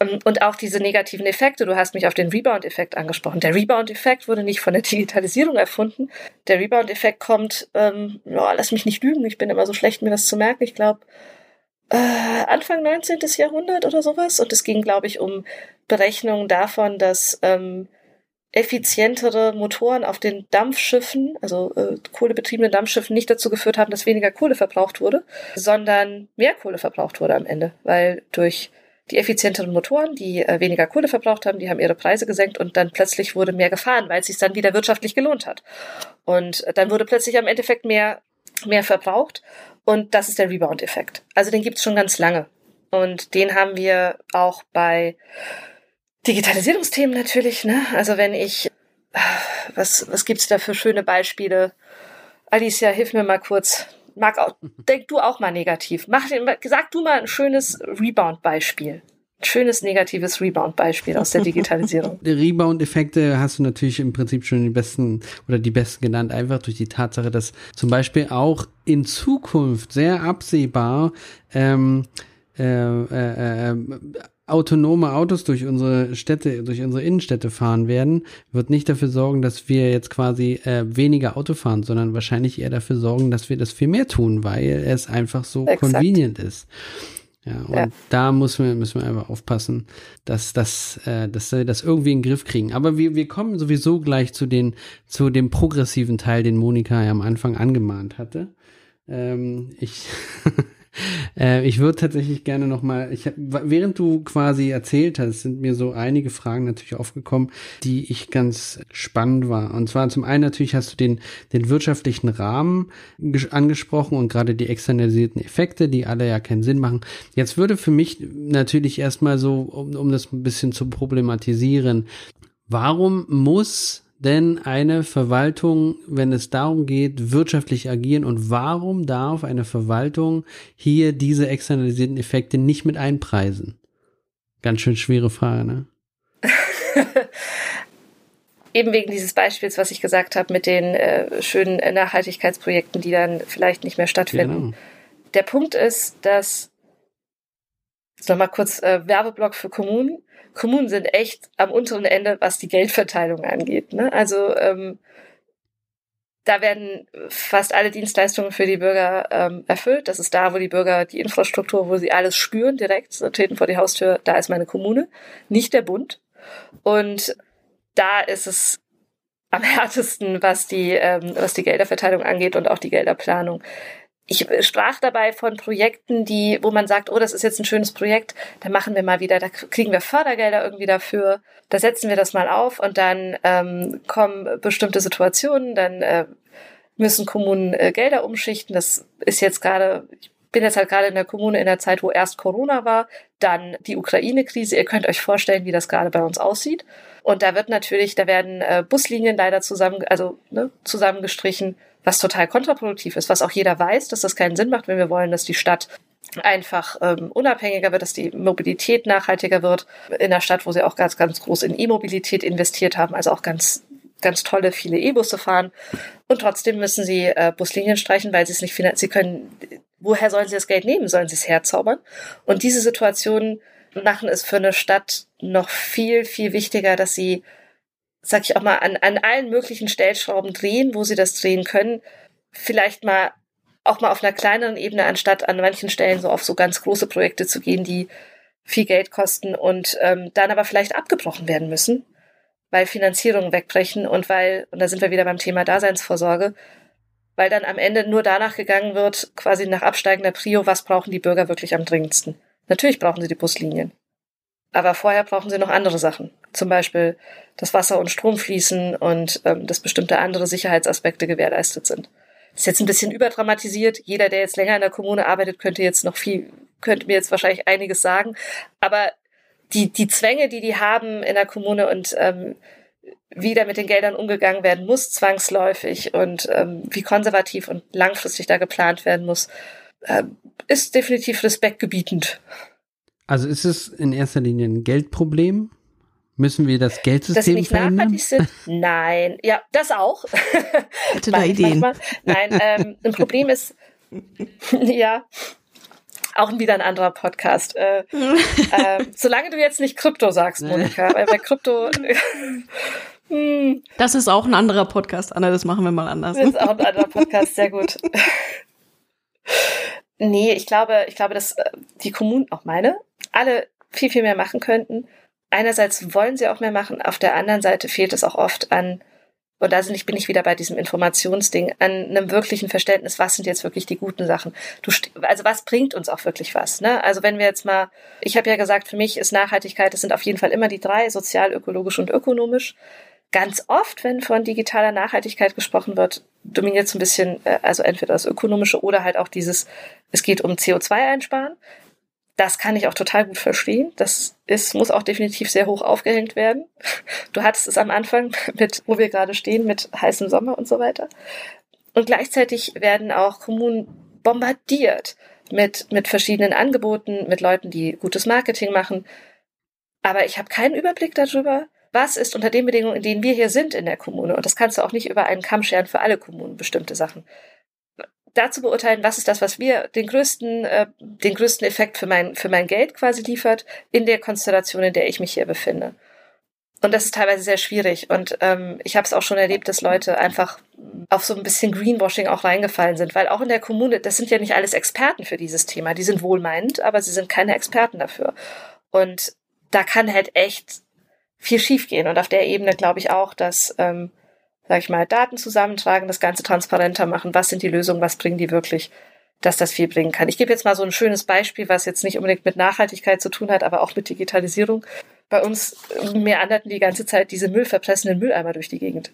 Und und auch diese negativen Effekte. Du hast mich auf den Rebound-Effekt angesprochen. Der Rebound-Effekt wurde nicht von der Digitalisierung erfunden. Der Rebound-Effekt kommt, ähm, ja, lass mich nicht lügen, ich bin immer so schlecht, mir das zu merken. Ich glaube, äh, Anfang 19. Jahrhundert oder sowas. Und es ging, glaube ich, um Berechnungen davon, dass ähm, effizientere Motoren auf den Dampfschiffen, also äh, kohlebetriebene Dampfschiffen, nicht dazu geführt haben, dass weniger Kohle verbraucht wurde, sondern mehr Kohle verbraucht wurde am Ende, weil durch die effizienteren Motoren, die äh, weniger Kohle verbraucht haben, die haben ihre Preise gesenkt und dann plötzlich wurde mehr gefahren, weil es sich dann wieder wirtschaftlich gelohnt hat. Und äh, dann wurde plötzlich am Endeffekt mehr, mehr verbraucht und das ist der Rebound-Effekt. Also den gibt's schon ganz lange. Und den haben wir auch bei Digitalisierungsthemen natürlich, ne? Also wenn ich, was, was gibt's da für schöne Beispiele? Alicia, hilf mir mal kurz. Mag auch, denk du auch mal negativ. Mach, sag du mal ein schönes Rebound-Beispiel. Schönes negatives Rebound-Beispiel aus der Digitalisierung. Die Rebound-Effekte hast du natürlich im Prinzip schon die besten oder die besten genannt, einfach durch die Tatsache, dass zum Beispiel auch in Zukunft sehr absehbar ähm, äh, äh, äh, autonome Autos durch unsere Städte, durch unsere Innenstädte fahren werden, wird nicht dafür sorgen, dass wir jetzt quasi äh, weniger Auto fahren, sondern wahrscheinlich eher dafür sorgen, dass wir das viel mehr tun, weil es einfach so Exakt. convenient ist. Ja, und ja. da müssen wir, müssen wir einfach aufpassen, dass, dass, äh, dass wir das irgendwie in den Griff kriegen. Aber wir, wir kommen sowieso gleich zu, den, zu dem progressiven Teil, den Monika ja am Anfang angemahnt hatte. Ähm, ich Äh, ich würde tatsächlich gerne noch mal, ich hab, während du quasi erzählt hast, sind mir so einige Fragen natürlich aufgekommen, die ich ganz spannend war. Und zwar zum einen natürlich hast du den, den wirtschaftlichen Rahmen angesprochen und gerade die externalisierten Effekte, die alle ja keinen Sinn machen. Jetzt würde für mich natürlich erstmal so, um, um das ein bisschen zu problematisieren, warum muss denn eine Verwaltung, wenn es darum geht, wirtschaftlich agieren und warum darf eine Verwaltung hier diese externalisierten Effekte nicht mit einpreisen? Ganz schön schwere Frage, ne? Eben wegen dieses Beispiels, was ich gesagt habe, mit den äh, schönen Nachhaltigkeitsprojekten, die dann vielleicht nicht mehr stattfinden. Genau. Der Punkt ist, dass, jetzt nochmal kurz äh, Werbeblock für Kommunen, Kommunen sind echt am unteren Ende, was die Geldverteilung angeht. Ne? Also ähm, da werden fast alle Dienstleistungen für die Bürger ähm, erfüllt. Das ist da, wo die Bürger die Infrastruktur, wo sie alles spüren direkt, so treten vor die Haustür, da ist meine Kommune, nicht der Bund. Und da ist es am härtesten, was die, ähm, was die Gelderverteilung angeht und auch die Gelderplanung ich sprach dabei von Projekten, die, wo man sagt, oh, das ist jetzt ein schönes Projekt, da machen wir mal wieder, da kriegen wir Fördergelder irgendwie dafür, da setzen wir das mal auf und dann ähm, kommen bestimmte Situationen, dann äh, müssen Kommunen äh, Gelder umschichten. Das ist jetzt gerade, ich bin jetzt halt gerade in der Kommune in der Zeit, wo erst Corona war, dann die Ukraine-Krise. Ihr könnt euch vorstellen, wie das gerade bei uns aussieht. Und da wird natürlich, da werden äh, Buslinien leider zusammen, also ne, zusammengestrichen was total kontraproduktiv ist, was auch jeder weiß, dass das keinen Sinn macht, wenn wir wollen, dass die Stadt einfach ähm, unabhängiger wird, dass die Mobilität nachhaltiger wird. In der Stadt, wo sie auch ganz, ganz groß in E-Mobilität investiert haben, also auch ganz ganz tolle viele E-Busse fahren und trotzdem müssen sie äh, Buslinien streichen, weil sie es nicht finanzieren. Sie können, woher sollen sie das Geld nehmen? Sollen sie es herzaubern? Und diese Situationen machen es für eine Stadt noch viel, viel wichtiger, dass sie sag ich auch mal, an, an allen möglichen Stellschrauben drehen, wo sie das drehen können. Vielleicht mal auch mal auf einer kleineren Ebene, anstatt an manchen Stellen so auf so ganz große Projekte zu gehen, die viel Geld kosten und ähm, dann aber vielleicht abgebrochen werden müssen, weil Finanzierungen wegbrechen und weil, und da sind wir wieder beim Thema Daseinsvorsorge, weil dann am Ende nur danach gegangen wird, quasi nach absteigender Prio, was brauchen die Bürger wirklich am dringendsten. Natürlich brauchen sie die Buslinien. Aber vorher brauchen sie noch andere Sachen. Zum Beispiel, dass Wasser und Strom fließen und ähm, dass bestimmte andere Sicherheitsaspekte gewährleistet sind. Das ist jetzt ein bisschen überdramatisiert. Jeder, der jetzt länger in der Kommune arbeitet, könnte jetzt noch viel, könnte mir jetzt wahrscheinlich einiges sagen. Aber die, die Zwänge, die die haben in der Kommune und ähm, wie da mit den Geldern umgegangen werden muss, zwangsläufig und ähm, wie konservativ und langfristig da geplant werden muss, äh, ist definitiv respektgebietend. Also ist es in erster Linie ein Geldproblem? Müssen wir das Geldsystem Dass nicht verändern? nachhaltig sind? Nein, ja, das auch. Hätte da Ideen. Nein, ähm, ein Problem ist, ja, auch wieder ein anderer Podcast. Äh, äh, solange du jetzt nicht Krypto sagst, Monika, weil bei Krypto. hm, das ist auch ein anderer Podcast, Anna, das machen wir mal anders. Das ist auch ein anderer Podcast, sehr gut. nee, ich glaube, ich glaube, dass äh, die Kommunen, auch meine, alle viel, viel mehr machen könnten. Einerseits wollen sie auch mehr machen, auf der anderen Seite fehlt es auch oft an, und da bin ich wieder bei diesem Informationsding, an einem wirklichen Verständnis, was sind jetzt wirklich die guten Sachen. Du, also was bringt uns auch wirklich was? Ne? Also wenn wir jetzt mal, ich habe ja gesagt, für mich ist Nachhaltigkeit, es sind auf jeden Fall immer die drei, sozial, ökologisch und ökonomisch. Ganz oft, wenn von digitaler Nachhaltigkeit gesprochen wird, dominiert so ein bisschen, äh, also entweder das Ökonomische oder halt auch dieses, es geht um CO2 einsparen. Das kann ich auch total gut verstehen. Das ist, muss auch definitiv sehr hoch aufgehängt werden. Du hattest es am Anfang mit, wo wir gerade stehen, mit heißem Sommer und so weiter. Und gleichzeitig werden auch Kommunen bombardiert mit, mit verschiedenen Angeboten, mit Leuten, die gutes Marketing machen. Aber ich habe keinen Überblick darüber, was ist unter den Bedingungen, in denen wir hier sind in der Kommune. Und das kannst du auch nicht über einen Kamm scheren für alle Kommunen, bestimmte Sachen dazu beurteilen, was ist das, was mir den größten, äh, den größten Effekt für mein, für mein Geld quasi liefert, in der Konstellation, in der ich mich hier befinde. Und das ist teilweise sehr schwierig. Und ähm, ich habe es auch schon erlebt, dass Leute einfach auf so ein bisschen Greenwashing auch reingefallen sind. Weil auch in der Kommune, das sind ja nicht alles Experten für dieses Thema. Die sind wohlmeinend, aber sie sind keine Experten dafür. Und da kann halt echt viel schiefgehen. Und auf der Ebene glaube ich auch, dass, ähm, sag ich mal, Daten zusammentragen, das Ganze transparenter machen. Was sind die Lösungen? Was bringen die wirklich? dass das viel bringen kann. Ich gebe jetzt mal so ein schönes Beispiel, was jetzt nicht unbedingt mit Nachhaltigkeit zu tun hat, aber auch mit Digitalisierung. Bei uns meanderten die ganze Zeit diese müllverpressenden Mülleimer durch die Gegend.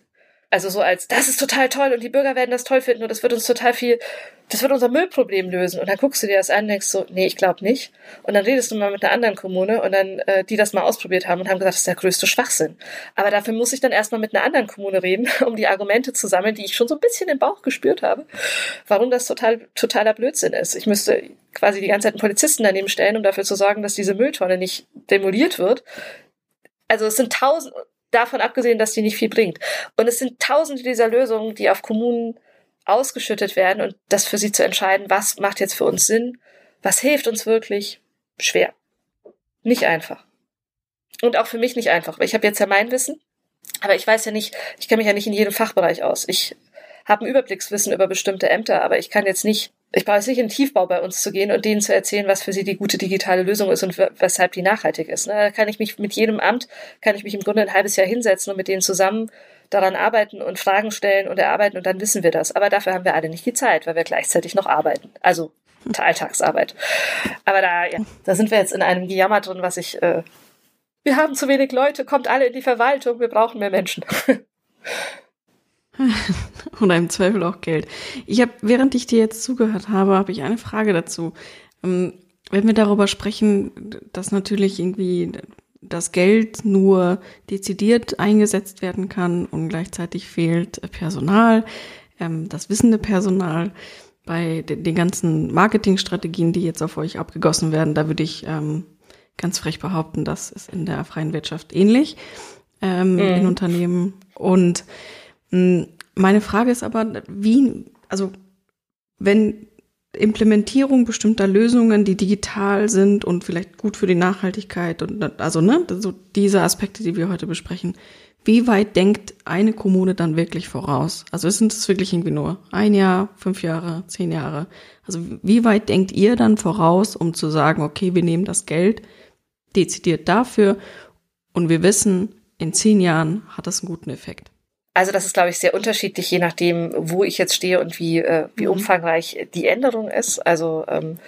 Also so als, das ist total toll und die Bürger werden das toll finden und das wird uns total viel, das wird unser Müllproblem lösen. Und dann guckst du dir das an und denkst so, nee, ich glaube nicht. Und dann redest du mal mit einer anderen Kommune und dann, äh, die das mal ausprobiert haben und haben gesagt, das ist der größte Schwachsinn. Aber dafür muss ich dann erstmal mit einer anderen Kommune reden, um die Argumente zu sammeln, die ich schon so ein bisschen im Bauch gespürt habe, warum das total, totaler Blödsinn ist. Ich müsste quasi die ganze Zeit einen Polizisten daneben stellen, um dafür zu sorgen, dass diese Mülltonne nicht demoliert wird. Also es sind tausend, davon abgesehen, dass die nicht viel bringt. Und es sind tausende dieser Lösungen, die auf Kommunen ausgeschüttet werden und das für sie zu entscheiden, was macht jetzt für uns Sinn, was hilft uns wirklich, schwer. Nicht einfach. Und auch für mich nicht einfach, weil ich habe jetzt ja mein Wissen, aber ich weiß ja nicht, ich kenne mich ja nicht in jedem Fachbereich aus. Ich habe ein Überblickswissen über bestimmte Ämter, aber ich kann jetzt nicht ich brauche jetzt nicht in den Tiefbau bei uns zu gehen und denen zu erzählen, was für sie die gute digitale Lösung ist und weshalb die nachhaltig ist. Ne? Da kann ich mich mit jedem Amt, kann ich mich im Grunde ein halbes Jahr hinsetzen und mit denen zusammen daran arbeiten und Fragen stellen und erarbeiten und dann wissen wir das. Aber dafür haben wir alle nicht die Zeit, weil wir gleichzeitig noch arbeiten. Also Alltagsarbeit. Aber da, ja, da sind wir jetzt in einem Gejammer drin, was ich, äh, wir haben zu wenig Leute, kommt alle in die Verwaltung, wir brauchen mehr Menschen. Oder im Zweifel auch Geld. Ich habe, während ich dir jetzt zugehört habe, habe ich eine Frage dazu. Ähm, wenn wir darüber sprechen, dass natürlich irgendwie das Geld nur dezidiert eingesetzt werden kann und gleichzeitig fehlt Personal, ähm, das wissende Personal. Bei den ganzen Marketingstrategien, die jetzt auf euch abgegossen werden, da würde ich ähm, ganz frech behaupten, das ist in der freien Wirtschaft ähnlich ähm, mhm. in Unternehmen. Und meine Frage ist aber, wie, also wenn Implementierung bestimmter Lösungen, die digital sind und vielleicht gut für die Nachhaltigkeit und also ne, so diese Aspekte, die wir heute besprechen, wie weit denkt eine Kommune dann wirklich voraus? Also sind es wirklich irgendwie nur ein Jahr, fünf Jahre, zehn Jahre? Also wie weit denkt ihr dann voraus, um zu sagen, okay, wir nehmen das Geld dezidiert dafür und wir wissen, in zehn Jahren hat das einen guten Effekt? Also das ist, glaube ich, sehr unterschiedlich, je nachdem, wo ich jetzt stehe und wie, äh, wie mhm. umfangreich die Änderung ist. Also ähm,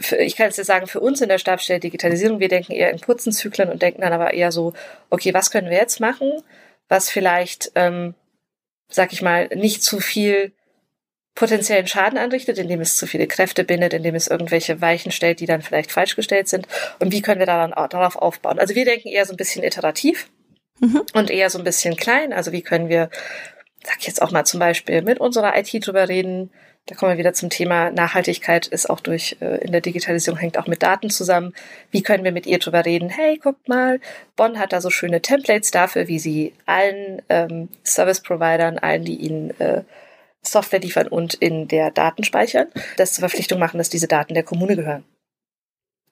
für, ich kann jetzt sagen, für uns in der Stabsstelle Digitalisierung, wir denken eher in kurzen Zyklen und denken dann aber eher so, okay, was können wir jetzt machen, was vielleicht, ähm, sag ich mal, nicht zu viel potenziellen Schaden anrichtet, indem es zu viele Kräfte bindet, indem es irgendwelche Weichen stellt, die dann vielleicht falsch gestellt sind. Und wie können wir da dann auch darauf aufbauen? Also wir denken eher so ein bisschen iterativ und eher so ein bisschen klein. Also wie können wir, sag ich jetzt auch mal zum Beispiel, mit unserer IT drüber reden. Da kommen wir wieder zum Thema Nachhaltigkeit ist auch durch äh, in der Digitalisierung hängt auch mit Daten zusammen. Wie können wir mit ihr drüber reden? Hey, guckt mal, Bonn hat da so schöne Templates dafür, wie sie allen ähm, Service-Providern, allen, die ihnen äh, Software liefern und in der Daten speichern, das zur Verpflichtung machen, dass diese Daten der Kommune gehören.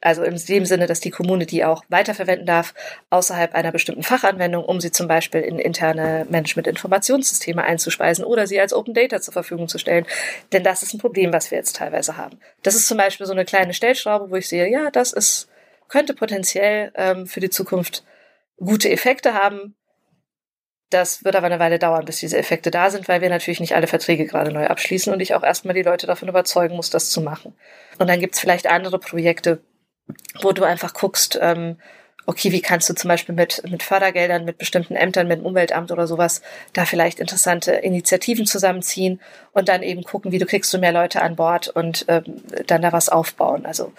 Also in dem Sinne, dass die Kommune die auch weiterverwenden darf außerhalb einer bestimmten Fachanwendung, um sie zum Beispiel in interne Management-Informationssysteme einzuspeisen oder sie als Open Data zur Verfügung zu stellen. Denn das ist ein Problem, was wir jetzt teilweise haben. Das ist zum Beispiel so eine kleine Stellschraube, wo ich sehe, ja, das ist, könnte potenziell ähm, für die Zukunft gute Effekte haben. Das wird aber eine Weile dauern, bis diese Effekte da sind, weil wir natürlich nicht alle Verträge gerade neu abschließen und ich auch erstmal die Leute davon überzeugen muss, das zu machen. Und dann gibt es vielleicht andere Projekte, wo du einfach guckst, ähm, okay, wie kannst du zum Beispiel mit, mit Fördergeldern, mit bestimmten Ämtern, mit dem Umweltamt oder sowas, da vielleicht interessante Initiativen zusammenziehen und dann eben gucken, wie du kriegst du mehr Leute an Bord und ähm, dann da was aufbauen. Also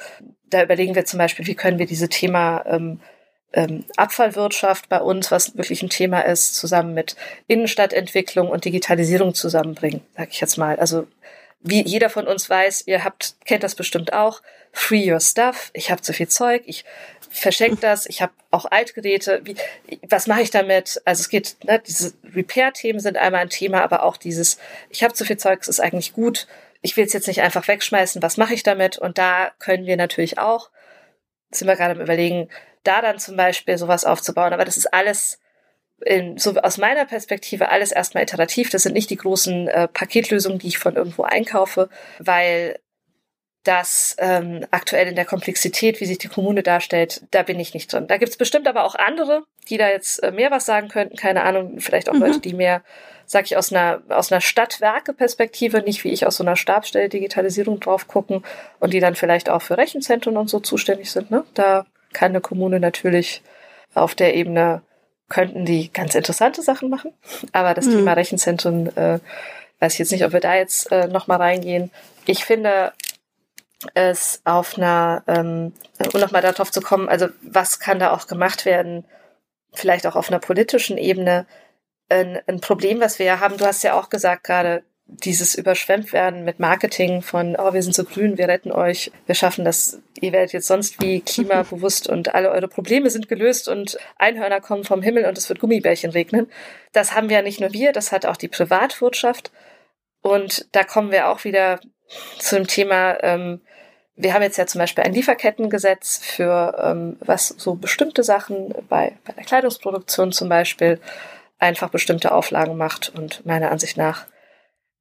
da überlegen wir zum Beispiel, wie können wir diese Thema ähm, ähm, Abfallwirtschaft bei uns, was wirklich ein Thema ist, zusammen mit Innenstadtentwicklung und Digitalisierung zusammenbringen, sag ich jetzt mal. Also wie jeder von uns weiß, ihr habt, kennt das bestimmt auch, free your stuff, ich habe zu viel Zeug, ich verschenke das, ich habe auch Altgeräte, wie, was mache ich damit? Also es geht, ne, diese Repair-Themen sind einmal ein Thema, aber auch dieses, ich habe zu viel Zeug, es ist eigentlich gut, ich will es jetzt nicht einfach wegschmeißen, was mache ich damit? Und da können wir natürlich auch, sind wir gerade am überlegen, da dann zum Beispiel sowas aufzubauen. Aber das ist alles in, so aus meiner Perspektive alles erstmal iterativ. Das sind nicht die großen äh, Paketlösungen, die ich von irgendwo einkaufe, weil das ähm, aktuell in der Komplexität, wie sich die Kommune darstellt, da bin ich nicht drin. Da gibt's bestimmt aber auch andere, die da jetzt äh, mehr was sagen könnten. Keine Ahnung, vielleicht auch mhm. Leute, die mehr, sag ich, aus einer, aus einer Stadtwerke-Perspektive, nicht wie ich aus so einer Stabstelle Digitalisierung drauf gucken und die dann vielleicht auch für Rechenzentren und so zuständig sind. Ne? Da kann eine Kommune natürlich auf der Ebene könnten die ganz interessante Sachen machen. Aber das mhm. Thema Rechenzentren, äh, weiß ich jetzt nicht, ob wir da jetzt äh, nochmal reingehen. Ich finde, es auf einer, ähm, um nochmal darauf zu kommen, also was kann da auch gemacht werden, vielleicht auch auf einer politischen Ebene, ein, ein Problem, was wir ja haben, du hast ja auch gesagt gerade, dieses überschwemmt werden mit Marketing von, oh, wir sind so grün, wir retten euch, wir schaffen das, ihr werdet jetzt sonst wie klimabewusst und alle eure Probleme sind gelöst und Einhörner kommen vom Himmel und es wird Gummibärchen regnen. Das haben wir ja nicht nur wir, das hat auch die Privatwirtschaft. Und da kommen wir auch wieder zu dem Thema, ähm, wir haben jetzt ja zum Beispiel ein Lieferkettengesetz für ähm, was so bestimmte Sachen bei, bei der Kleidungsproduktion zum Beispiel einfach bestimmte Auflagen macht und meiner Ansicht nach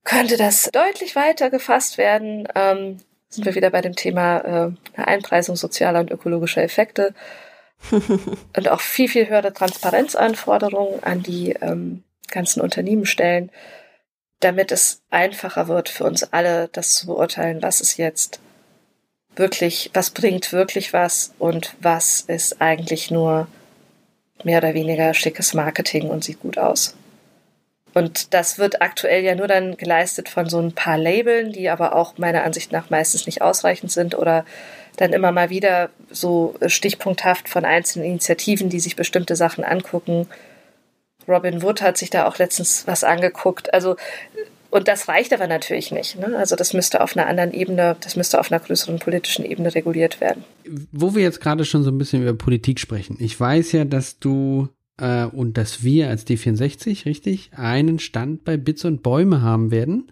könnte das deutlich weiter gefasst werden. Ähm, sind wir wieder bei dem Thema äh, Einpreisung sozialer und ökologischer Effekte und auch viel, viel höhere Transparenzanforderungen an die ähm, ganzen Unternehmen stellen, damit es einfacher wird für uns alle, das zu beurteilen, was ist jetzt wirklich, was bringt wirklich was und was ist eigentlich nur mehr oder weniger schickes Marketing und sieht gut aus. Und das wird aktuell ja nur dann geleistet von so ein paar Labeln, die aber auch meiner Ansicht nach meistens nicht ausreichend sind oder dann immer mal wieder so stichpunkthaft von einzelnen Initiativen, die sich bestimmte Sachen angucken. Robin Wood hat sich da auch letztens was angeguckt. Also und das reicht aber natürlich nicht. Ne? Also das müsste auf einer anderen Ebene, das müsste auf einer größeren politischen Ebene reguliert werden. Wo wir jetzt gerade schon so ein bisschen über Politik sprechen. Ich weiß ja, dass du äh, und dass wir als D64, richtig, einen Stand bei Bits und Bäume haben werden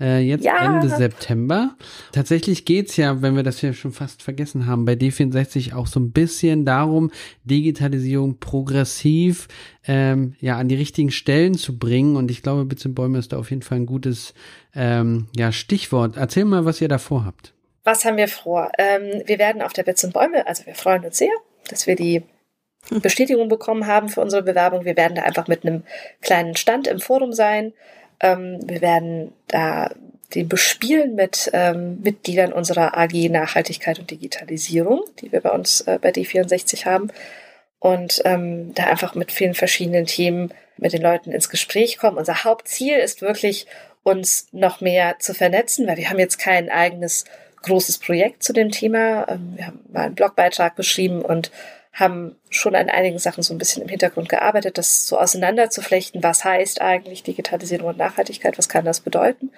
äh, jetzt ja. Ende September. Tatsächlich geht's ja, wenn wir das ja schon fast vergessen haben, bei D64 auch so ein bisschen darum, Digitalisierung progressiv ähm, ja an die richtigen Stellen zu bringen. Und ich glaube, Bits und Bäume ist da auf jeden Fall ein gutes ähm, ja, Stichwort. Erzähl mal, was ihr da vorhabt. Was haben wir vor? Ähm, wir werden auf der Bits und Bäume, also wir freuen uns sehr, dass wir die Bestätigung bekommen haben für unsere Bewerbung. Wir werden da einfach mit einem kleinen Stand im Forum sein ähm, wir werden da den bespielen mit ähm, Mitgliedern unserer AG Nachhaltigkeit und Digitalisierung, die wir bei uns äh, bei D64 haben. Und ähm, da einfach mit vielen verschiedenen Themen mit den Leuten ins Gespräch kommen. Unser Hauptziel ist wirklich, uns noch mehr zu vernetzen, weil wir haben jetzt kein eigenes großes Projekt zu dem Thema. Ähm, wir haben mal einen Blogbeitrag geschrieben und haben schon an einigen Sachen so ein bisschen im Hintergrund gearbeitet, das so auseinanderzuflechten, was heißt eigentlich Digitalisierung und Nachhaltigkeit, was kann das bedeuten,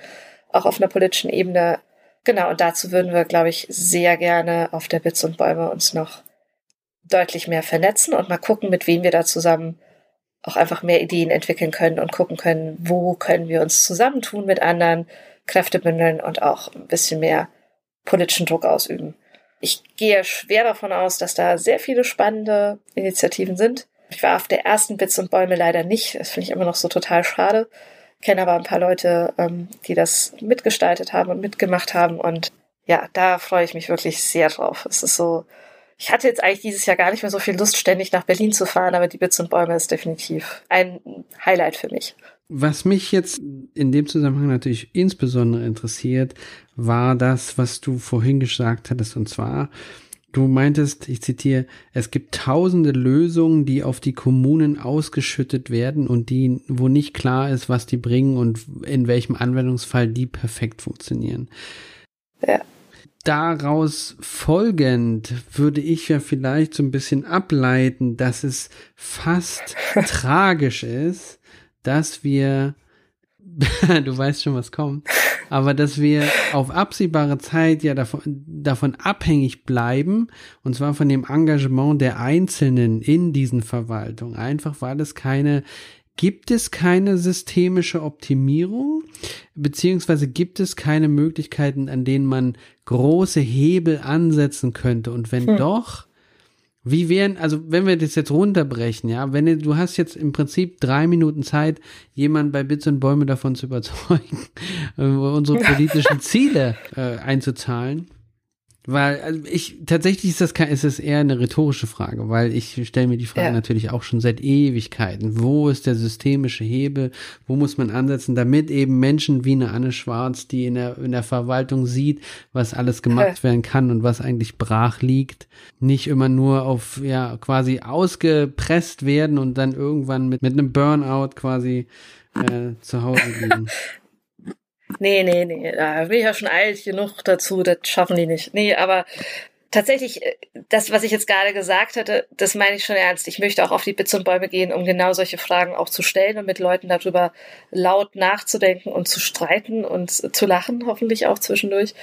auch auf einer politischen Ebene. Genau, und dazu würden wir, glaube ich, sehr gerne auf der Bits und Bäume uns noch deutlich mehr vernetzen und mal gucken, mit wem wir da zusammen auch einfach mehr Ideen entwickeln können und gucken können, wo können wir uns zusammentun mit anderen, Kräfte bündeln und auch ein bisschen mehr politischen Druck ausüben. Ich gehe schwer davon aus, dass da sehr viele spannende Initiativen sind. Ich war auf der ersten Bits und Bäume leider nicht. Das finde ich immer noch so total schade. Kenne aber ein paar Leute, ähm, die das mitgestaltet haben und mitgemacht haben. Und ja, da freue ich mich wirklich sehr drauf. Es ist so, ich hatte jetzt eigentlich dieses Jahr gar nicht mehr so viel Lust, ständig nach Berlin zu fahren, aber die Bits und Bäume ist definitiv ein Highlight für mich. Was mich jetzt in dem Zusammenhang natürlich insbesondere interessiert, war das, was du vorhin gesagt hattest, und zwar, du meintest, ich zitiere, es gibt tausende Lösungen, die auf die Kommunen ausgeschüttet werden und die, wo nicht klar ist, was die bringen und in welchem Anwendungsfall die perfekt funktionieren. Ja. Daraus folgend würde ich ja vielleicht so ein bisschen ableiten, dass es fast tragisch ist, dass wir, du weißt schon, was kommt, aber dass wir auf absehbare Zeit ja davon, davon abhängig bleiben, und zwar von dem Engagement der Einzelnen in diesen Verwaltungen, einfach weil es keine gibt es keine systemische Optimierung, beziehungsweise gibt es keine Möglichkeiten, an denen man große Hebel ansetzen könnte? Und wenn hm. doch, wie wären, also wenn wir das jetzt runterbrechen, ja, wenn du, du hast jetzt im Prinzip drei Minuten Zeit, jemanden bei Bits und Bäume davon zu überzeugen, unsere politischen Ziele äh, einzuzahlen, weil also ich tatsächlich ist das kein, ist das eher eine rhetorische Frage, weil ich stelle mir die Frage ja. natürlich auch schon seit Ewigkeiten. Wo ist der systemische Hebel? Wo muss man ansetzen, damit eben Menschen wie eine Anne Schwarz, die in der in der Verwaltung sieht, was alles gemacht werden kann und was eigentlich brach liegt, nicht immer nur auf ja quasi ausgepresst werden und dann irgendwann mit mit einem Burnout quasi äh, zu Hause liegen. Nee, nee, nee, da bin ich ja schon alt genug dazu, das schaffen die nicht. Nee, aber tatsächlich, äh, das, was ich jetzt gerade gesagt hatte, das meine ich schon ernst. Ich möchte auch auf die Bits und Bäume gehen, um genau solche Fragen auch zu stellen und mit Leuten darüber laut nachzudenken und zu streiten und zu lachen, hoffentlich auch zwischendurch.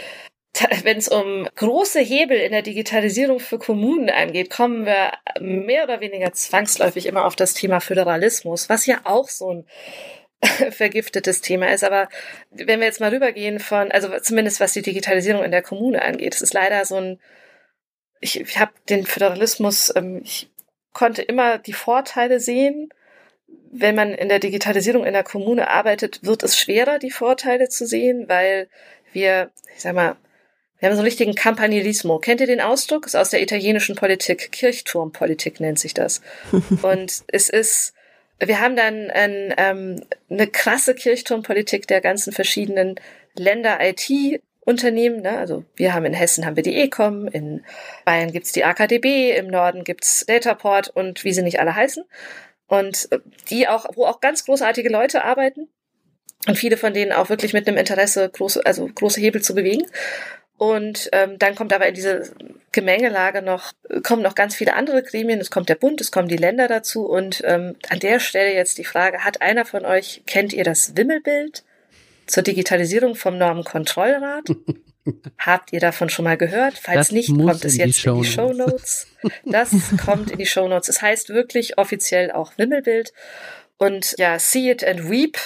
Wenn es um große Hebel in der Digitalisierung für Kommunen angeht, kommen wir mehr oder weniger zwangsläufig immer auf das Thema Föderalismus, was ja auch so ein vergiftetes Thema ist. Aber wenn wir jetzt mal rübergehen von, also zumindest was die Digitalisierung in der Kommune angeht, es ist leider so ein, ich, ich habe den Föderalismus, ähm, ich konnte immer die Vorteile sehen. Wenn man in der Digitalisierung in der Kommune arbeitet, wird es schwerer, die Vorteile zu sehen, weil wir, ich sag mal, wir haben so einen richtigen Campanilismo. Kennt ihr den Ausdruck? Ist aus der italienischen Politik. Kirchturmpolitik nennt sich das. Und es ist, wir haben dann ein, ähm, eine krasse Kirchturmpolitik der ganzen verschiedenen Länder IT Unternehmen. Ne? Also wir haben in Hessen haben wir die Ecom, in Bayern gibt's die AKDB, im Norden gibt's Dataport und wie sie nicht alle heißen. Und äh, die auch, wo auch ganz großartige Leute arbeiten und viele von denen auch wirklich mit einem Interesse große, also große Hebel zu bewegen. Und ähm, dann kommt aber in diese Gemengelage noch, kommen noch ganz viele andere Gremien. Es kommt der Bund, es kommen die Länder dazu. Und ähm, an der Stelle jetzt die Frage, hat einer von euch, kennt ihr das Wimmelbild zur Digitalisierung vom Normenkontrollrat? Habt ihr davon schon mal gehört? Falls das nicht, kommt es jetzt in die Show Notes. Das kommt in die Show Notes. Es heißt wirklich offiziell auch Wimmelbild. Und ja, See It and Weep,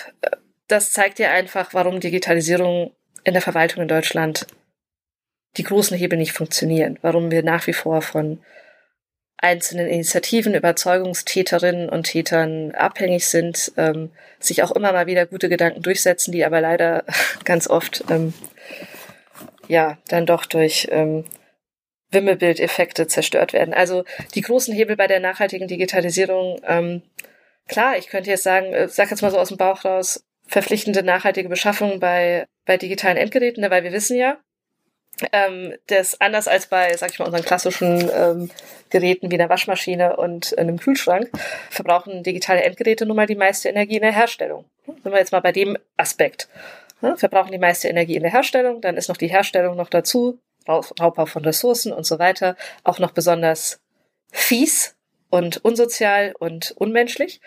das zeigt dir einfach, warum Digitalisierung in der Verwaltung in Deutschland die großen Hebel nicht funktionieren, warum wir nach wie vor von einzelnen Initiativen, Überzeugungstäterinnen und Tätern abhängig sind, ähm, sich auch immer mal wieder gute Gedanken durchsetzen, die aber leider ganz oft ähm, ja dann doch durch ähm, Wimmelbildeffekte zerstört werden. Also die großen Hebel bei der nachhaltigen Digitalisierung, ähm, klar, ich könnte jetzt sagen, äh, sag jetzt mal so aus dem Bauch raus, verpflichtende nachhaltige Beschaffung bei, bei digitalen Endgeräten, ne, weil wir wissen ja, ähm, das anders als bei, sag ich mal, unseren klassischen ähm, Geräten wie der Waschmaschine und einem Kühlschrank, verbrauchen digitale Endgeräte nun mal die meiste Energie in der Herstellung. Sind wir jetzt mal bei dem Aspekt. Verbrauchen die meiste Energie in der Herstellung, dann ist noch die Herstellung noch dazu, Raubbau von Ressourcen und so weiter, auch noch besonders fies und unsozial und unmenschlich.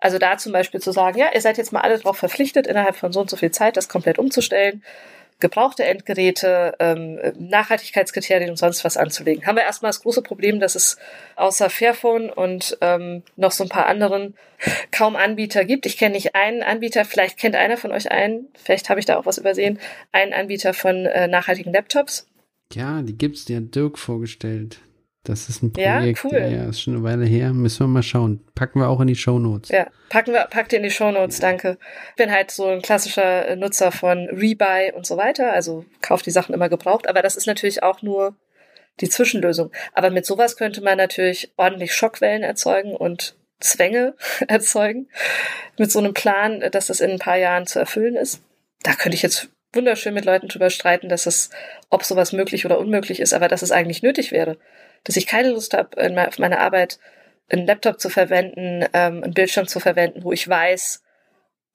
Also da zum Beispiel zu sagen, ja, ihr seid jetzt mal alle darauf verpflichtet, innerhalb von so und so viel Zeit das komplett umzustellen gebrauchte Endgeräte, ähm, Nachhaltigkeitskriterien und sonst was anzulegen. Haben wir erstmal das große Problem, dass es außer Fairphone und ähm, noch so ein paar anderen kaum Anbieter gibt. Ich kenne nicht einen Anbieter, vielleicht kennt einer von euch einen, vielleicht habe ich da auch was übersehen, einen Anbieter von äh, nachhaltigen Laptops. Ja, die gibt's, die hat Dirk vorgestellt. Das ist ein Projekt, ja, cool. ja, ist schon eine Weile her. Müssen wir mal schauen. Packen wir auch in die Show Notes. Ja, packen wir, packt in die Show Notes, danke. Ich bin halt so ein klassischer Nutzer von Rebuy und so weiter, also kauft die Sachen immer gebraucht, aber das ist natürlich auch nur die Zwischenlösung. Aber mit sowas könnte man natürlich ordentlich Schockwellen erzeugen und Zwänge erzeugen. Mit so einem Plan, dass das in ein paar Jahren zu erfüllen ist. Da könnte ich jetzt wunderschön mit Leuten drüber streiten, dass es, ob sowas möglich oder unmöglich ist, aber dass es eigentlich nötig wäre dass ich keine Lust habe, in auf meiner Arbeit einen Laptop zu verwenden, ähm, einen Bildschirm zu verwenden, wo ich weiß,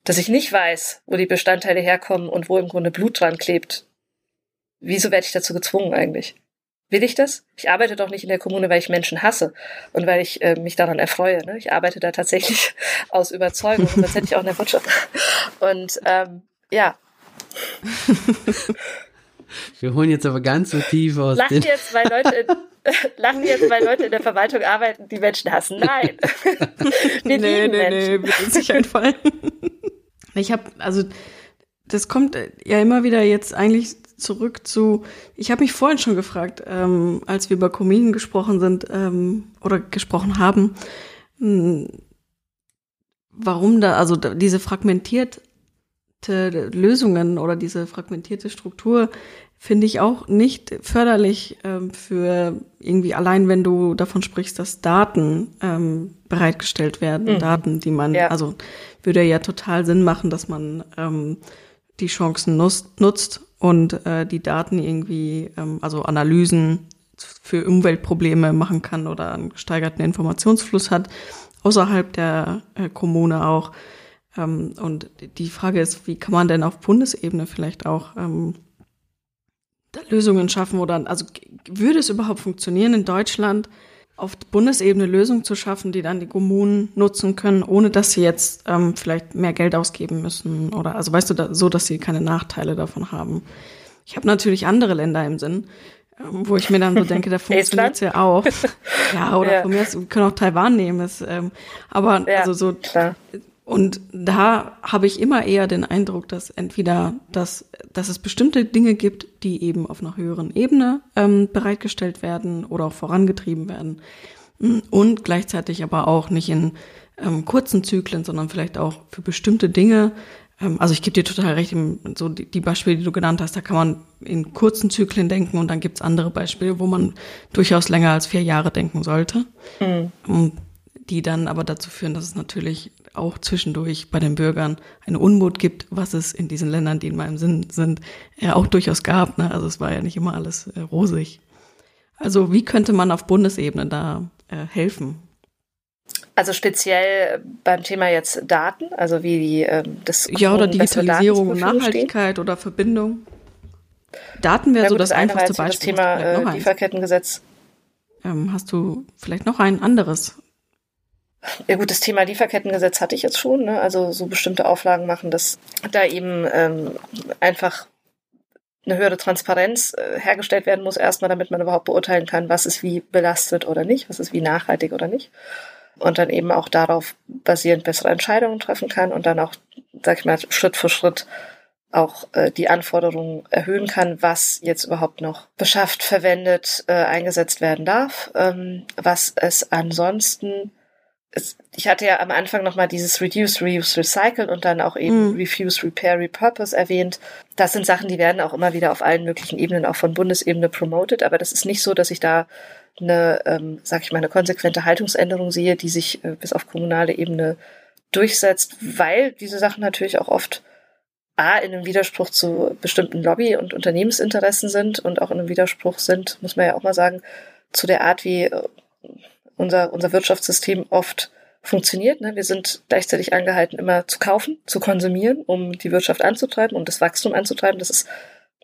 dass ich nicht weiß, wo die Bestandteile herkommen und wo im Grunde Blut dran klebt. Wieso werde ich dazu gezwungen eigentlich? Will ich das? Ich arbeite doch nicht in der Kommune, weil ich Menschen hasse und weil ich äh, mich daran erfreue. Ne? Ich arbeite da tatsächlich aus Überzeugung, sonst hätte ich auch in der Wirtschaft. Und ähm, ja. Wir holen jetzt aber ganz so tief aus. Lacht jetzt, weil Leute lachen jetzt, weil Leute in der Verwaltung arbeiten, die Menschen hassen. Nein. Wir nee, nee, Menschen. nee, wird sich einfallen. Ich habe, also das kommt ja immer wieder jetzt eigentlich zurück zu, ich habe mich vorhin schon gefragt, ähm, als wir über Comedian gesprochen sind ähm, oder gesprochen haben, mh, hm, warum da, also diese fragmentierte Lösungen oder diese fragmentierte Struktur finde ich auch nicht förderlich ähm, für irgendwie allein, wenn du davon sprichst, dass Daten ähm, bereitgestellt werden, mhm. Daten, die man, ja. also würde ja total Sinn machen, dass man ähm, die Chancen nutzt, nutzt und äh, die Daten irgendwie, ähm, also Analysen für Umweltprobleme machen kann oder einen gesteigerten Informationsfluss hat, außerhalb der äh, Kommune auch. Ähm, und die Frage ist, wie kann man denn auf Bundesebene vielleicht auch Lösungen schaffen oder also würde es überhaupt funktionieren in Deutschland auf Bundesebene Lösungen zu schaffen, die dann die Kommunen nutzen können, ohne dass sie jetzt ähm, vielleicht mehr Geld ausgeben müssen oder also weißt du da, so, dass sie keine Nachteile davon haben. Ich habe natürlich andere Länder im Sinn, ähm, wo ich mir dann so denke, da funktioniert ja auch. Ja, oder ja. von mir aus, wir können auch Taiwan nehmen. Ist, ähm, aber ja, also so klar. Und da habe ich immer eher den Eindruck, dass entweder, dass, dass es bestimmte Dinge gibt, die eben auf einer höheren Ebene ähm, bereitgestellt werden oder auch vorangetrieben werden. Und gleichzeitig aber auch nicht in ähm, kurzen Zyklen, sondern vielleicht auch für bestimmte Dinge. Ähm, also ich gebe dir total recht, so die, die, Beispiele, die du genannt hast, da kann man in kurzen Zyklen denken und dann gibt's andere Beispiele, wo man durchaus länger als vier Jahre denken sollte. Mhm. Die dann aber dazu führen, dass es natürlich auch zwischendurch bei den Bürgern eine Unmut gibt, was es in diesen Ländern, die in meinem Sinn sind, ja auch durchaus gab. Ne? Also es war ja nicht immer alles äh, rosig. Also wie könnte man auf Bundesebene da äh, helfen? Also speziell beim Thema jetzt Daten, also wie die, äh, das ja oder Digitalisierung und Nachhaltigkeit stehen. oder Verbindung. Daten wäre so das, das einfachste Beispiel. Das Thema äh, Lieferkettengesetz. Ähm, hast du vielleicht noch ein anderes ja gut, das Thema Lieferkettengesetz hatte ich jetzt schon, ne? also so bestimmte Auflagen machen, dass da eben ähm, einfach eine höhere Transparenz äh, hergestellt werden muss, erstmal damit man überhaupt beurteilen kann, was ist wie belastet oder nicht, was ist wie nachhaltig oder nicht. Und dann eben auch darauf basierend bessere Entscheidungen treffen kann und dann auch, sag ich mal, Schritt für Schritt auch äh, die Anforderungen erhöhen kann, was jetzt überhaupt noch beschafft, verwendet, äh, eingesetzt werden darf, ähm, was es ansonsten es, ich hatte ja am Anfang nochmal dieses Reduce, Reuse, Recycle und dann auch eben mhm. Refuse, Repair, Repurpose erwähnt. Das sind Sachen, die werden auch immer wieder auf allen möglichen Ebenen, auch von Bundesebene promoted, aber das ist nicht so, dass ich da eine, ähm, sag ich mal, eine konsequente Haltungsänderung sehe, die sich äh, bis auf kommunale Ebene durchsetzt, weil diese Sachen natürlich auch oft A, in einem Widerspruch zu bestimmten Lobby- und Unternehmensinteressen sind und auch in einem Widerspruch sind, muss man ja auch mal sagen, zu der Art, wie äh, unser, unser Wirtschaftssystem oft funktioniert. Ne? Wir sind gleichzeitig angehalten, immer zu kaufen, zu konsumieren, um die Wirtschaft anzutreiben, um das Wachstum anzutreiben. Das ist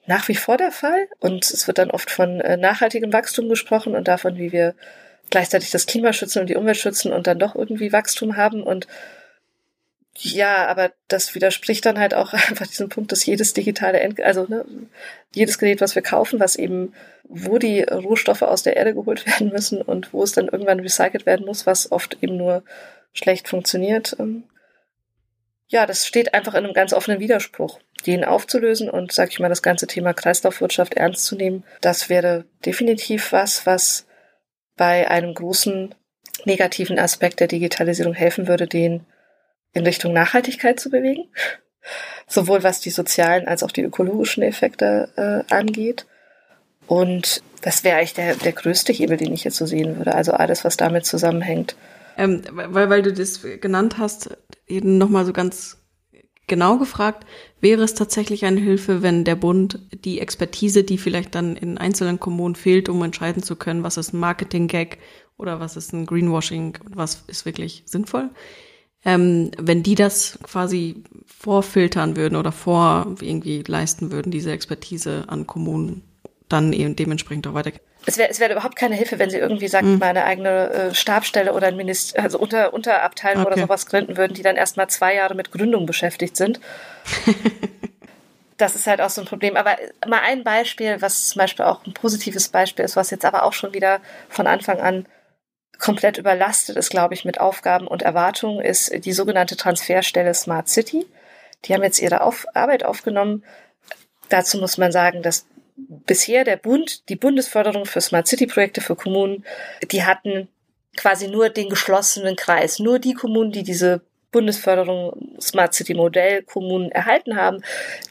nach wie vor der Fall. Und es wird dann oft von äh, nachhaltigem Wachstum gesprochen und davon, wie wir gleichzeitig das Klima schützen und die Umwelt schützen und dann doch irgendwie Wachstum haben. Und ja, aber das widerspricht dann halt auch einfach diesem Punkt, dass jedes digitale, End also ne, jedes Gerät, was wir kaufen, was eben, wo die Rohstoffe aus der Erde geholt werden müssen und wo es dann irgendwann recycelt werden muss, was oft eben nur schlecht funktioniert. Ähm, ja, das steht einfach in einem ganz offenen Widerspruch. Den aufzulösen und, sag ich mal, das ganze Thema Kreislaufwirtschaft ernst zu nehmen, das wäre definitiv was, was bei einem großen negativen Aspekt der Digitalisierung helfen würde, den in Richtung Nachhaltigkeit zu bewegen, sowohl was die sozialen als auch die ökologischen Effekte äh, angeht. Und das wäre eigentlich der, der größte Hebel, den ich jetzt so sehen würde. Also alles, was damit zusammenhängt. Ähm, weil, weil du das genannt hast, eben nochmal so ganz genau gefragt, wäre es tatsächlich eine Hilfe, wenn der Bund die Expertise, die vielleicht dann in einzelnen Kommunen fehlt, um entscheiden zu können, was ist ein Marketing-Gag oder was ist ein Greenwashing und was ist wirklich sinnvoll, ähm, wenn die das quasi vorfiltern würden oder vor irgendwie leisten würden, diese Expertise an Kommunen, dann eben dementsprechend auch weiter. Es wäre es wäre überhaupt keine Hilfe, wenn sie irgendwie, sagt mhm. mal, eine eigene äh, Stabstelle oder ein Minister, also unter, Unterabteilung okay. oder sowas gründen würden, die dann erstmal zwei Jahre mit Gründung beschäftigt sind. das ist halt auch so ein Problem. Aber mal ein Beispiel, was zum Beispiel auch ein positives Beispiel ist, was jetzt aber auch schon wieder von Anfang an komplett überlastet ist, glaube ich, mit Aufgaben und Erwartungen, ist die sogenannte Transferstelle Smart City. Die haben jetzt ihre Auf Arbeit aufgenommen. Dazu muss man sagen, dass bisher der Bund, die Bundesförderung für Smart City Projekte für Kommunen, die hatten quasi nur den geschlossenen Kreis. Nur die Kommunen, die diese Bundesförderung Smart City Modell Kommunen erhalten haben,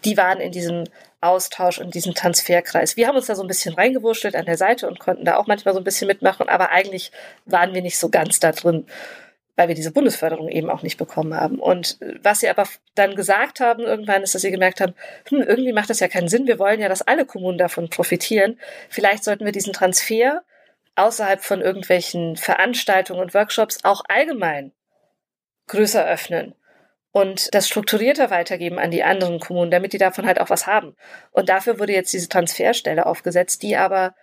die waren in diesem Austausch und diesem Transferkreis. Wir haben uns da so ein bisschen reingewurschtelt an der Seite und konnten da auch manchmal so ein bisschen mitmachen, aber eigentlich waren wir nicht so ganz da drin, weil wir diese Bundesförderung eben auch nicht bekommen haben. Und was sie aber dann gesagt haben irgendwann ist, dass sie gemerkt haben, hm, irgendwie macht das ja keinen Sinn. Wir wollen ja, dass alle Kommunen davon profitieren. Vielleicht sollten wir diesen Transfer außerhalb von irgendwelchen Veranstaltungen und Workshops auch allgemein größer öffnen und das strukturierter weitergeben an die anderen Kommunen, damit die davon halt auch was haben. Und dafür wurde jetzt diese Transferstelle aufgesetzt, die aber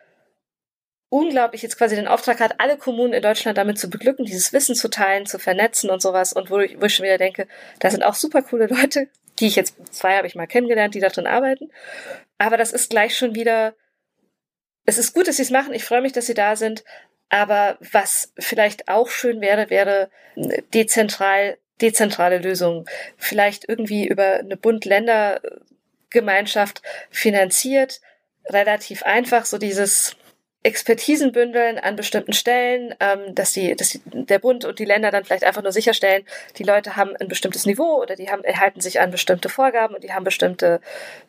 unglaublich jetzt quasi den Auftrag hat, alle Kommunen in Deutschland damit zu beglücken, dieses Wissen zu teilen, zu vernetzen und sowas. Und wo ich, wo ich schon wieder denke, da sind auch super coole Leute, die ich jetzt, zwei habe ich mal kennengelernt, die da drin arbeiten. Aber das ist gleich schon wieder, es ist gut, dass sie es machen. Ich freue mich, dass sie da sind. Aber was vielleicht auch schön wäre, wäre dezentral, dezentrale Lösungen. Vielleicht irgendwie über eine Bund-Länder-Gemeinschaft finanziert. Relativ einfach, so dieses, Expertisen bündeln an bestimmten Stellen, ähm, dass die, dass die, der Bund und die Länder dann vielleicht einfach nur sicherstellen, die Leute haben ein bestimmtes Niveau oder die haben erhalten sich an bestimmte Vorgaben und die haben bestimmte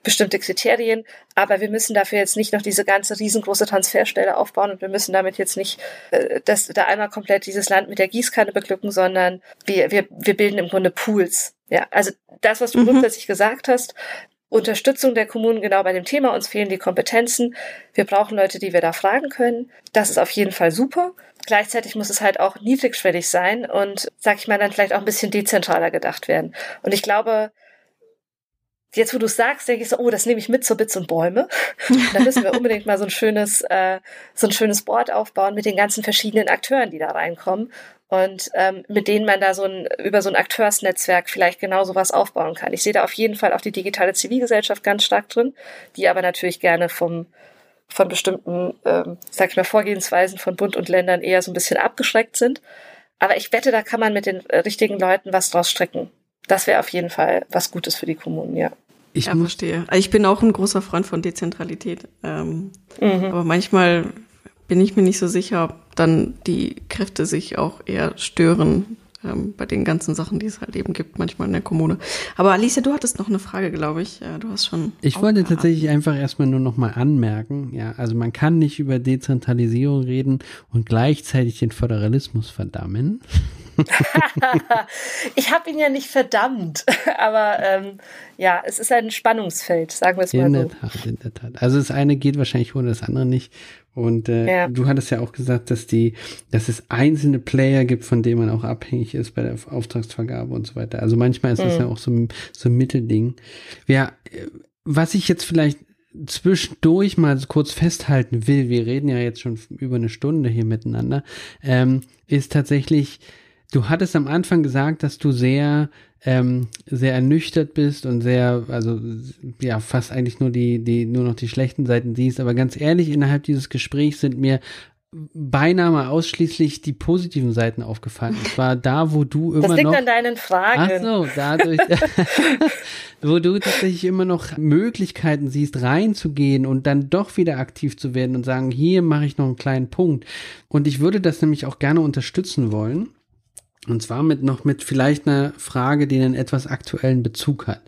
bestimmte Kriterien. Aber wir müssen dafür jetzt nicht noch diese ganze riesengroße Transferstelle aufbauen und wir müssen damit jetzt nicht äh, das da einmal komplett dieses Land mit der Gießkanne beglücken, sondern wir wir wir bilden im Grunde Pools. Ja, also das, was du mhm. grundsätzlich gesagt hast, Unterstützung der Kommunen genau bei dem Thema. Uns fehlen die Kompetenzen. Wir brauchen Leute, die wir da fragen können. Das ist auf jeden Fall super. Gleichzeitig muss es halt auch niedrigschwellig sein und, sag ich mal, dann vielleicht auch ein bisschen dezentraler gedacht werden. Und ich glaube, jetzt wo du es sagst, denke ich so, oh, das nehme ich mit zur Bits und Bäume. da müssen wir unbedingt mal so ein schönes, äh, so ein schönes Board aufbauen mit den ganzen verschiedenen Akteuren, die da reinkommen und ähm, mit denen man da so ein, über so ein Akteursnetzwerk vielleicht genau sowas aufbauen kann. Ich sehe da auf jeden Fall auch die digitale Zivilgesellschaft ganz stark drin, die aber natürlich gerne vom von bestimmten, ähm, sag ich mal, Vorgehensweisen von Bund und Ländern eher so ein bisschen abgeschreckt sind. Aber ich wette, da kann man mit den richtigen Leuten was draus strecken. Das wäre auf jeden Fall was Gutes für die Kommunen, ja. Ich ja, verstehe. Ich bin auch ein großer Freund von Dezentralität. Ähm, mhm. Aber manchmal bin ich mir nicht so sicher, ob dann die Kräfte sich auch eher stören ähm, bei den ganzen Sachen, die es halt eben gibt, manchmal in der Kommune. Aber Alicia, du hattest noch eine Frage, glaube ich. Ja, du hast schon. Ich wollte tatsächlich einfach erstmal nur noch mal anmerken, ja, also man kann nicht über Dezentralisierung reden und gleichzeitig den Föderalismus verdammen. ich habe ihn ja nicht verdammt, aber ähm, ja, es ist ein Spannungsfeld, sagen wir es mal in so. In der Tat, in der Tat. Also das eine geht wahrscheinlich ohne das andere nicht. Und äh, ja. du hattest ja auch gesagt, dass die, dass es einzelne Player gibt, von denen man auch abhängig ist bei der Auftragsvergabe und so weiter. Also manchmal ist das mhm. ja auch so, so ein Mittelding. Ja, was ich jetzt vielleicht zwischendurch mal kurz festhalten will, wir reden ja jetzt schon über eine Stunde hier miteinander, ähm, ist tatsächlich, du hattest am Anfang gesagt, dass du sehr ähm, sehr ernüchtert bist und sehr, also ja, fast eigentlich nur die, die, nur noch die schlechten Seiten siehst. Aber ganz ehrlich, innerhalb dieses Gesprächs sind mir beinahe ausschließlich die positiven Seiten aufgefallen. Und zwar da, wo du immer noch. Das liegt noch, an deinen Fragen. Ach so, dadurch, wo du tatsächlich immer noch Möglichkeiten siehst, reinzugehen und dann doch wieder aktiv zu werden und sagen, hier mache ich noch einen kleinen Punkt. Und ich würde das nämlich auch gerne unterstützen wollen. Und zwar mit noch mit vielleicht einer Frage, die einen etwas aktuellen Bezug hat.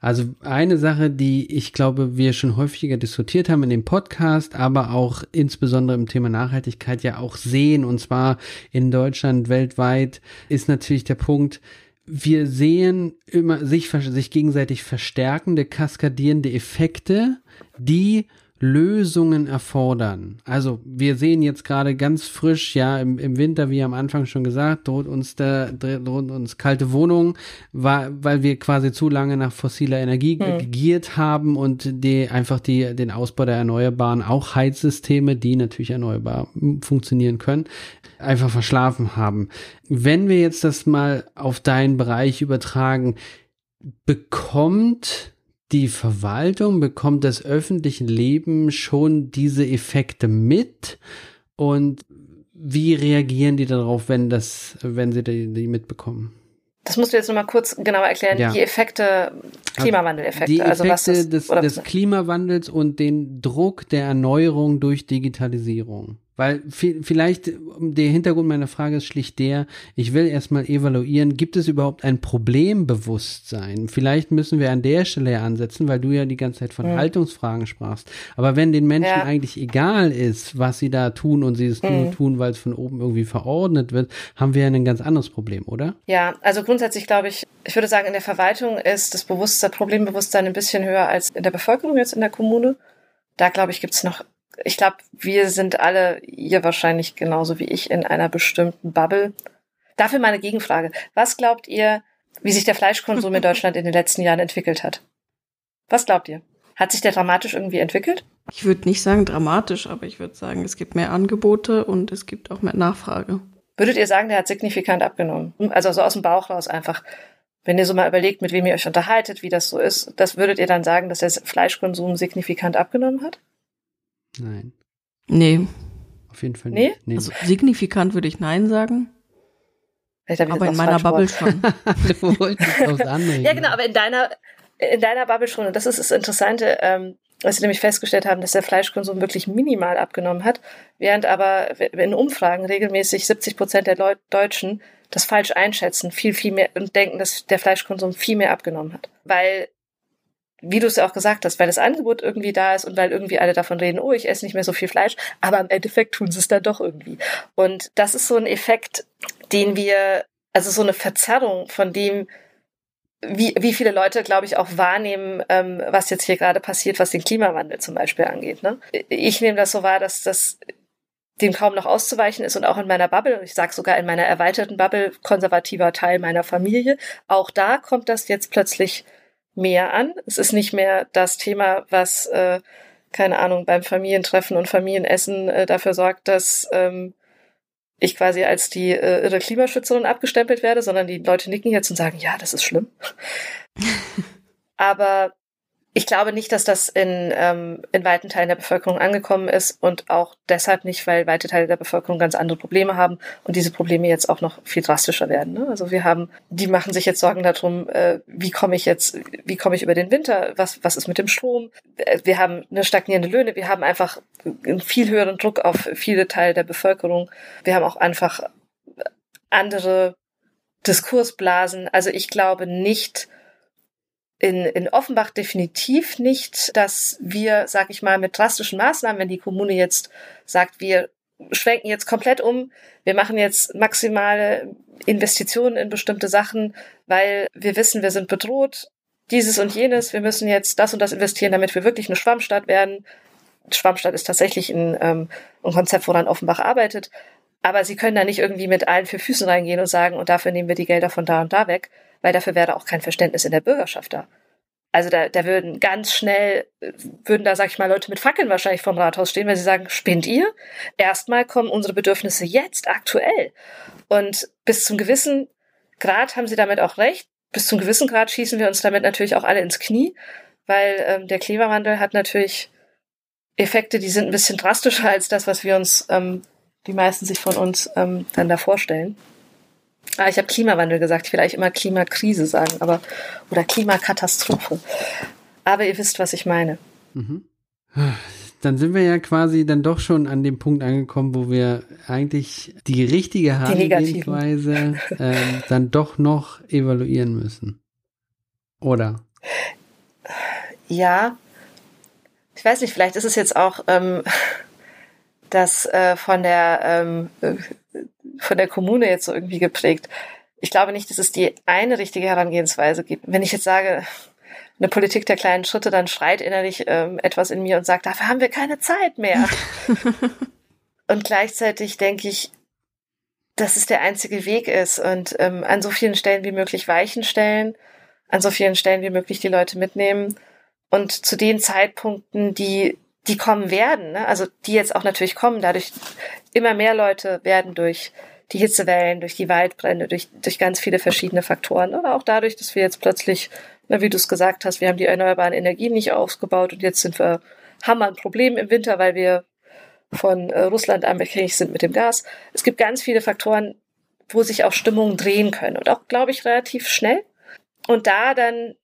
Also eine Sache, die ich glaube, wir schon häufiger diskutiert haben in dem Podcast, aber auch insbesondere im Thema Nachhaltigkeit ja auch sehen, und zwar in Deutschland, weltweit, ist natürlich der Punkt, wir sehen immer sich, sich gegenseitig verstärkende, kaskadierende Effekte, die Lösungen erfordern. Also wir sehen jetzt gerade ganz frisch, ja, im, im Winter, wie am Anfang schon gesagt, droht uns der, droht uns kalte Wohnung, weil, weil wir quasi zu lange nach fossiler Energie hm. gegiert haben und die einfach die, den Ausbau der Erneuerbaren, auch Heizsysteme, die natürlich erneuerbar funktionieren können, einfach verschlafen haben. Wenn wir jetzt das mal auf deinen Bereich übertragen, bekommt die Verwaltung, bekommt das öffentliche Leben schon diese Effekte mit? Und wie reagieren die darauf, wenn das, wenn sie die, die mitbekommen? Das musst du jetzt nochmal kurz genauer erklären, ja. die Effekte, Klimawandeleffekte. Die Effekte also was das, des, des Klimawandels und den Druck der Erneuerung durch Digitalisierung. Weil vielleicht der Hintergrund meiner Frage ist schlicht der, ich will erstmal evaluieren, gibt es überhaupt ein Problembewusstsein? Vielleicht müssen wir an der Stelle ansetzen, weil du ja die ganze Zeit von mhm. Haltungsfragen sprachst. Aber wenn den Menschen ja. eigentlich egal ist, was sie da tun und sie es mhm. nur tun, weil es von oben irgendwie verordnet wird, haben wir ein ganz anderes Problem, oder? Ja, also grundsätzlich glaube ich, ich würde sagen, in der Verwaltung ist das Bewusstsein, Problembewusstsein ein bisschen höher als in der Bevölkerung jetzt in der Kommune. Da glaube ich, gibt es noch ich glaube, wir sind alle, ihr wahrscheinlich genauso wie ich, in einer bestimmten Bubble. Dafür meine Gegenfrage. Was glaubt ihr, wie sich der Fleischkonsum in Deutschland in den letzten Jahren entwickelt hat? Was glaubt ihr? Hat sich der dramatisch irgendwie entwickelt? Ich würde nicht sagen dramatisch, aber ich würde sagen, es gibt mehr Angebote und es gibt auch mehr Nachfrage. Würdet ihr sagen, der hat signifikant abgenommen? Also so aus dem Bauch raus einfach. Wenn ihr so mal überlegt, mit wem ihr euch unterhaltet, wie das so ist, das würdet ihr dann sagen, dass der Fleischkonsum signifikant abgenommen hat? Nein. Nee. Auf jeden Fall nicht. Nee? nee. Also signifikant würde ich Nein sagen. aber in meiner Bubble schon. ja, genau, aber in deiner, in deiner Bubble schon. Und das ist das Interessante, ähm, was sie nämlich festgestellt haben, dass der Fleischkonsum wirklich minimal abgenommen hat, während aber in Umfragen regelmäßig 70 Prozent der Leut Deutschen das falsch einschätzen, viel, viel mehr und denken, dass der Fleischkonsum viel mehr abgenommen hat. Weil wie du es ja auch gesagt hast, weil das Angebot irgendwie da ist und weil irgendwie alle davon reden, oh, ich esse nicht mehr so viel Fleisch, aber im Endeffekt tun sie es dann doch irgendwie. Und das ist so ein Effekt, den wir, also so eine Verzerrung von dem, wie, wie viele Leute, glaube ich, auch wahrnehmen, ähm, was jetzt hier gerade passiert, was den Klimawandel zum Beispiel angeht. Ne? Ich nehme das so wahr, dass das dem kaum noch auszuweichen ist und auch in meiner Bubble, ich sage sogar in meiner erweiterten Bubble, konservativer Teil meiner Familie, auch da kommt das jetzt plötzlich mehr an. Es ist nicht mehr das Thema, was, äh, keine Ahnung, beim Familientreffen und Familienessen äh, dafür sorgt, dass ähm, ich quasi als die äh, irre Klimaschützerin abgestempelt werde, sondern die Leute nicken jetzt und sagen, ja, das ist schlimm. Aber ich glaube nicht, dass das in, ähm, in weiten Teilen der Bevölkerung angekommen ist und auch deshalb nicht, weil weite Teile der Bevölkerung ganz andere Probleme haben und diese Probleme jetzt auch noch viel drastischer werden. Ne? Also wir haben, die machen sich jetzt Sorgen darum, äh, wie komme ich jetzt, wie komme ich über den Winter, was, was ist mit dem Strom? Äh, wir haben eine stagnierende Löhne, wir haben einfach einen viel höheren Druck auf viele Teile der Bevölkerung. Wir haben auch einfach andere Diskursblasen. Also ich glaube nicht, in, in Offenbach definitiv nicht, dass wir, sag ich mal, mit drastischen Maßnahmen, wenn die Kommune jetzt sagt, wir schwenken jetzt komplett um, wir machen jetzt maximale Investitionen in bestimmte Sachen, weil wir wissen, wir sind bedroht, dieses und jenes, wir müssen jetzt das und das investieren, damit wir wirklich eine Schwammstadt werden. Schwammstadt ist tatsächlich ein, ähm, ein Konzept, woran Offenbach arbeitet. Aber sie können da nicht irgendwie mit allen vier Füßen reingehen und sagen, und dafür nehmen wir die Gelder von da und da weg, weil dafür wäre auch kein Verständnis in der Bürgerschaft da. Also da, da würden ganz schnell, würden da, sag ich mal, Leute mit Fackeln wahrscheinlich vom Rathaus stehen, weil sie sagen, spinnt ihr? Erstmal kommen unsere Bedürfnisse jetzt, aktuell. Und bis zum gewissen Grad haben sie damit auch recht. Bis zum gewissen Grad schießen wir uns damit natürlich auch alle ins Knie, weil ähm, der Klimawandel hat natürlich Effekte, die sind ein bisschen drastischer als das, was wir uns, ähm, die meisten sich von uns ähm, dann da vorstellen. Ah, ich habe Klimawandel gesagt. Ich will eigentlich immer Klimakrise sagen, aber oder Klimakatastrophe. Aber ihr wisst, was ich meine. Mhm. Dann sind wir ja quasi dann doch schon an dem Punkt angekommen, wo wir eigentlich die richtige Herangehensweise ähm, dann doch noch evaluieren müssen. Oder? Ja. Ich weiß nicht, vielleicht ist es jetzt auch ähm, das äh, von der ähm, von der Kommune jetzt so irgendwie geprägt. Ich glaube nicht, dass es die eine richtige Herangehensweise gibt. Wenn ich jetzt sage, eine Politik der kleinen Schritte, dann schreit innerlich ähm, etwas in mir und sagt, dafür haben wir keine Zeit mehr. und gleichzeitig denke ich, dass es der einzige Weg ist und ähm, an so vielen Stellen wie möglich Weichen stellen, an so vielen Stellen wie möglich die Leute mitnehmen und zu den Zeitpunkten, die die kommen werden, ne? also die jetzt auch natürlich kommen, dadurch immer mehr Leute werden durch die Hitzewellen, durch die Waldbrände, durch, durch ganz viele verschiedene Faktoren oder auch dadurch, dass wir jetzt plötzlich Na, wie du es gesagt hast, wir haben die erneuerbaren Energien nicht ausgebaut und jetzt sind wir, haben wir ein Problem im Winter, weil wir von äh, Russland abhängig sind mit dem Gas. Es gibt ganz viele Faktoren, wo sich auch Stimmungen drehen können und auch, glaube ich, relativ schnell. Und da dann,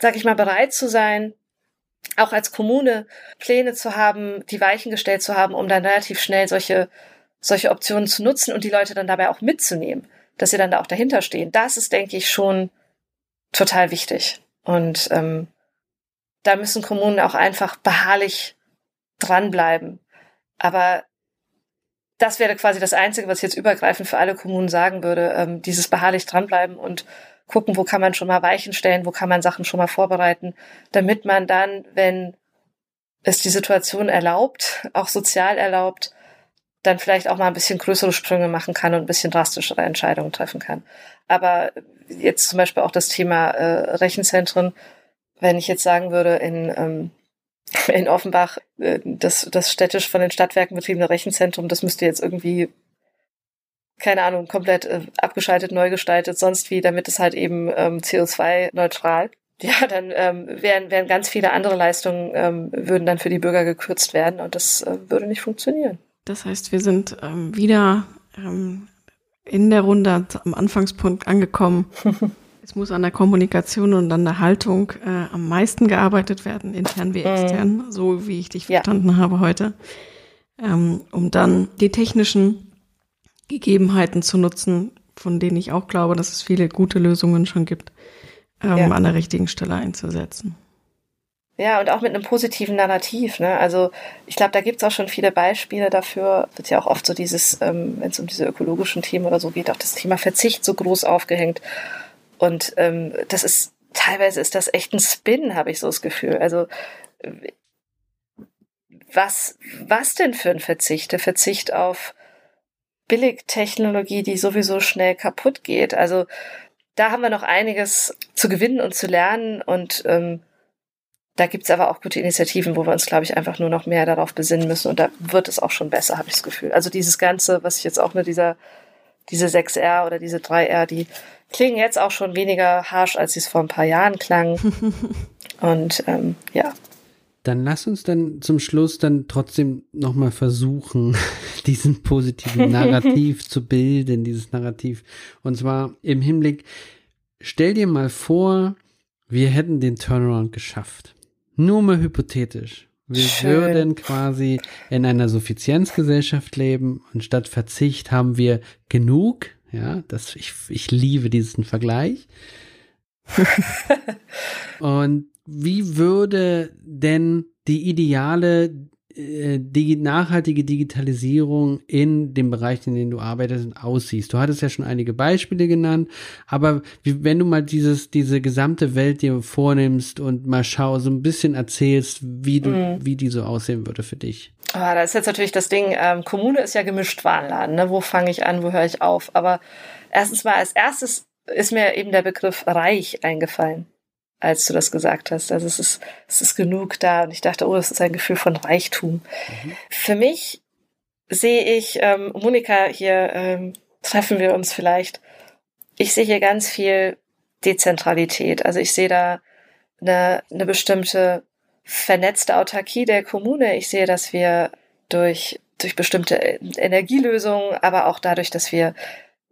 sag ich mal, bereit zu sein, auch als Kommune Pläne zu haben, die Weichen gestellt zu haben, um dann relativ schnell solche, solche Optionen zu nutzen und die Leute dann dabei auch mitzunehmen, dass sie dann da auch dahinter stehen. Das ist, denke ich, schon total wichtig. Und ähm, da müssen Kommunen auch einfach beharrlich dranbleiben. Aber das wäre quasi das Einzige, was ich jetzt übergreifend für alle Kommunen sagen würde, ähm, dieses beharrlich dranbleiben und gucken, wo kann man schon mal Weichen stellen, wo kann man Sachen schon mal vorbereiten, damit man dann, wenn es die Situation erlaubt, auch sozial erlaubt, dann vielleicht auch mal ein bisschen größere Sprünge machen kann und ein bisschen drastischere Entscheidungen treffen kann. Aber jetzt zum Beispiel auch das Thema äh, Rechenzentren, wenn ich jetzt sagen würde, in, ähm, in Offenbach, äh, das, das städtisch von den Stadtwerken betriebene Rechenzentrum, das müsste jetzt irgendwie, keine Ahnung, komplett äh, abgeschaltet, neu gestaltet, sonst wie, damit es halt eben ähm, CO2-neutral. Ja, dann ähm, wären, wären ganz viele andere Leistungen, ähm, würden dann für die Bürger gekürzt werden und das äh, würde nicht funktionieren. Das heißt, wir sind ähm, wieder ähm, in der Runde am Anfangspunkt angekommen. es muss an der Kommunikation und an der Haltung äh, am meisten gearbeitet werden, intern wie mhm. extern, mhm. so wie ich dich verstanden ja. habe heute, ähm, um dann die technischen Gegebenheiten zu nutzen, von denen ich auch glaube, dass es viele gute Lösungen schon gibt, ähm, ja. an der richtigen Stelle einzusetzen. Ja, und auch mit einem positiven Narrativ. Ne? Also ich glaube, da gibt's auch schon viele Beispiele dafür. Wird ja auch oft so dieses, ähm, wenn es um diese ökologischen Themen oder so geht, auch das Thema Verzicht so groß aufgehängt. Und ähm, das ist, teilweise ist das echt ein Spin, habe ich so das Gefühl. Also was, was denn für ein Verzicht? Der Verzicht auf Billigtechnologie, die sowieso schnell kaputt geht. Also da haben wir noch einiges zu gewinnen und zu lernen und ähm, da gibt's aber auch gute Initiativen, wo wir uns, glaube ich, einfach nur noch mehr darauf besinnen müssen. Und da wird es auch schon besser, habe ich das Gefühl. Also dieses Ganze, was ich jetzt auch mit dieser, diese 6R oder diese 3R, die klingen jetzt auch schon weniger harsh, als sie es vor ein paar Jahren klangen. Und ähm, ja. Dann lass uns dann zum Schluss dann trotzdem nochmal versuchen, diesen positiven Narrativ zu bilden, dieses Narrativ. Und zwar im Hinblick, stell dir mal vor, wir hätten den Turnaround geschafft. Nur mal hypothetisch. Wir Schön. würden quasi in einer Suffizienzgesellschaft leben und statt Verzicht haben wir genug. Ja, das, ich, ich liebe diesen Vergleich. und wie würde denn die ideale äh, die nachhaltige Digitalisierung in dem Bereich, in dem du arbeitest, aussiehst. Du hattest ja schon einige Beispiele genannt, aber wie, wenn du mal dieses, diese gesamte Welt dir vornimmst und mal schau, so ein bisschen erzählst, wie du, mhm. wie die so aussehen würde für dich. Ah, da ist jetzt natürlich das Ding, ähm, Kommune ist ja gemischt Warenladen, ne? Wo fange ich an, wo höre ich auf? Aber erstens mal, als erstes ist mir eben der Begriff reich eingefallen als du das gesagt hast. Also es ist, es ist genug da und ich dachte, oh, das ist ein Gefühl von Reichtum. Mhm. Für mich sehe ich, ähm, Monika, hier ähm, treffen wir uns vielleicht. Ich sehe hier ganz viel Dezentralität. Also ich sehe da eine, eine bestimmte vernetzte Autarkie der Kommune. Ich sehe, dass wir durch, durch bestimmte Energielösungen, aber auch dadurch, dass wir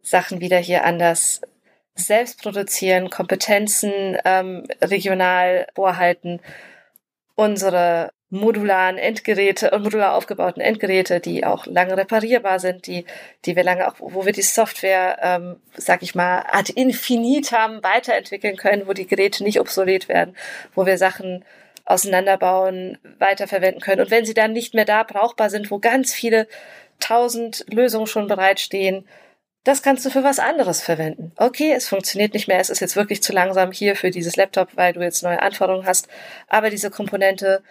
Sachen wieder hier anders selbst produzieren, Kompetenzen ähm, regional vorhalten, unsere modularen Endgeräte und modular aufgebauten Endgeräte, die auch lange reparierbar sind, die, die wir lange auch, wo wir die Software, ähm, sag ich mal, ad infinitum weiterentwickeln können, wo die Geräte nicht obsolet werden, wo wir Sachen auseinanderbauen, weiterverwenden können. Und wenn sie dann nicht mehr da brauchbar sind, wo ganz viele tausend Lösungen schon bereitstehen, das kannst du für was anderes verwenden. Okay, es funktioniert nicht mehr, es ist jetzt wirklich zu langsam hier für dieses Laptop, weil du jetzt neue Anforderungen hast, aber diese Komponente,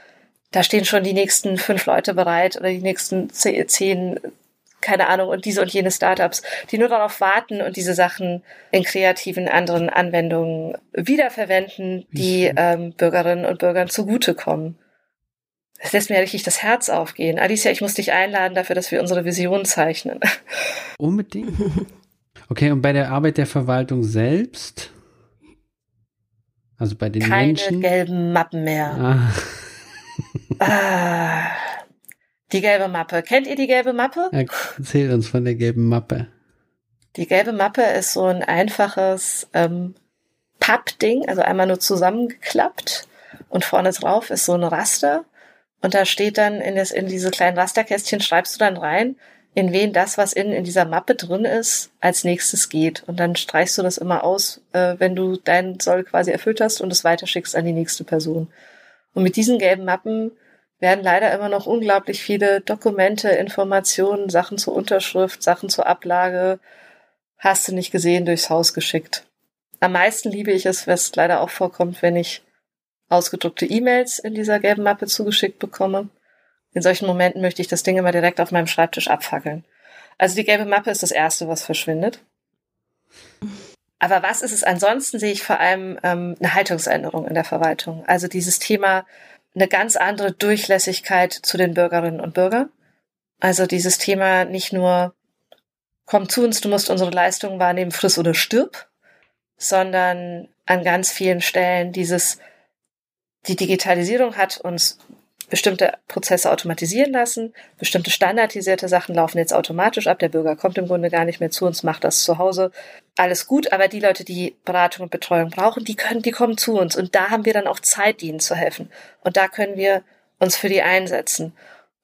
da stehen schon die nächsten fünf Leute bereit oder die nächsten zehn, keine Ahnung, und diese und jene Startups, die nur darauf warten und diese Sachen in kreativen anderen Anwendungen wiederverwenden, die ähm, Bürgerinnen und Bürgern zugutekommen. Das lässt mir ja richtig das Herz aufgehen. Alicia, ich muss dich einladen dafür, dass wir unsere Vision zeichnen. Unbedingt. Okay, und bei der Arbeit der Verwaltung selbst? Also bei den Keine Menschen. gelben Mappen mehr. Ah, Ah, die gelbe Mappe. Kennt ihr die gelbe Mappe? erzähl uns von der gelben Mappe. Die gelbe Mappe ist so ein einfaches ähm, Pappding, also einmal nur zusammengeklappt und vorne drauf ist so ein Raster und da steht dann in, das, in diese kleinen Rasterkästchen schreibst du dann rein, in wen das, was in, in dieser Mappe drin ist, als nächstes geht. Und dann streichst du das immer aus, äh, wenn du deinen Soll quasi erfüllt hast und es weiterschickst an die nächste Person. Und mit diesen gelben Mappen werden leider immer noch unglaublich viele Dokumente, Informationen, Sachen zur Unterschrift, Sachen zur Ablage, hast du nicht gesehen, durchs Haus geschickt. Am meisten liebe ich es, was leider auch vorkommt, wenn ich ausgedruckte E-Mails in dieser gelben Mappe zugeschickt bekomme. In solchen Momenten möchte ich das Ding immer direkt auf meinem Schreibtisch abfackeln. Also die gelbe Mappe ist das Erste, was verschwindet. Aber was ist es ansonsten, sehe ich vor allem ähm, eine Haltungsänderung in der Verwaltung. Also dieses Thema, eine ganz andere Durchlässigkeit zu den Bürgerinnen und Bürgern. Also dieses Thema nicht nur, komm zu uns, du musst unsere Leistungen wahrnehmen, friss oder stirb, sondern an ganz vielen Stellen dieses, die Digitalisierung hat uns bestimmte Prozesse automatisieren lassen, bestimmte standardisierte Sachen laufen jetzt automatisch ab, der Bürger kommt im Grunde gar nicht mehr zu uns, macht das zu Hause, alles gut, aber die Leute, die Beratung und Betreuung brauchen, die können, die kommen zu uns. Und da haben wir dann auch Zeit, ihnen zu helfen. Und da können wir uns für die einsetzen.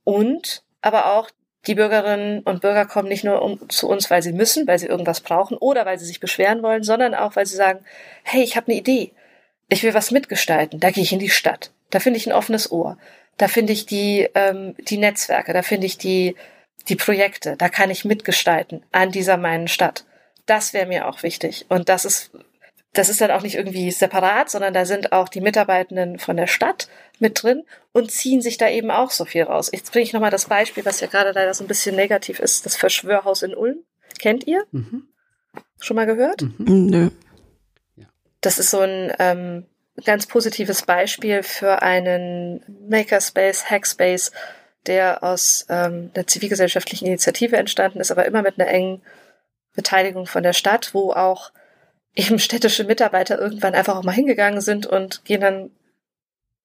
Und aber auch die Bürgerinnen und Bürger kommen nicht nur um, zu uns, weil sie müssen, weil sie irgendwas brauchen oder weil sie sich beschweren wollen, sondern auch, weil sie sagen, hey, ich habe eine Idee, ich will was mitgestalten, da gehe ich in die Stadt, da finde ich ein offenes Ohr, da finde ich die, ähm, die Netzwerke, da finde ich die, die Projekte, da kann ich mitgestalten an dieser meinen Stadt. Das wäre mir auch wichtig. Und das ist, das ist dann auch nicht irgendwie separat, sondern da sind auch die Mitarbeitenden von der Stadt mit drin und ziehen sich da eben auch so viel raus. Jetzt bringe ich nochmal das Beispiel, was ja gerade leider so ein bisschen negativ ist, das Verschwörhaus in Ulm. Kennt ihr? Mhm. Schon mal gehört? Mhm. Nö. Das ist so ein ähm, ganz positives Beispiel für einen Makerspace, Hackspace, der aus ähm, einer zivilgesellschaftlichen Initiative entstanden ist, aber immer mit einer engen Beteiligung von der Stadt, wo auch eben städtische Mitarbeiter irgendwann einfach auch mal hingegangen sind und gehen dann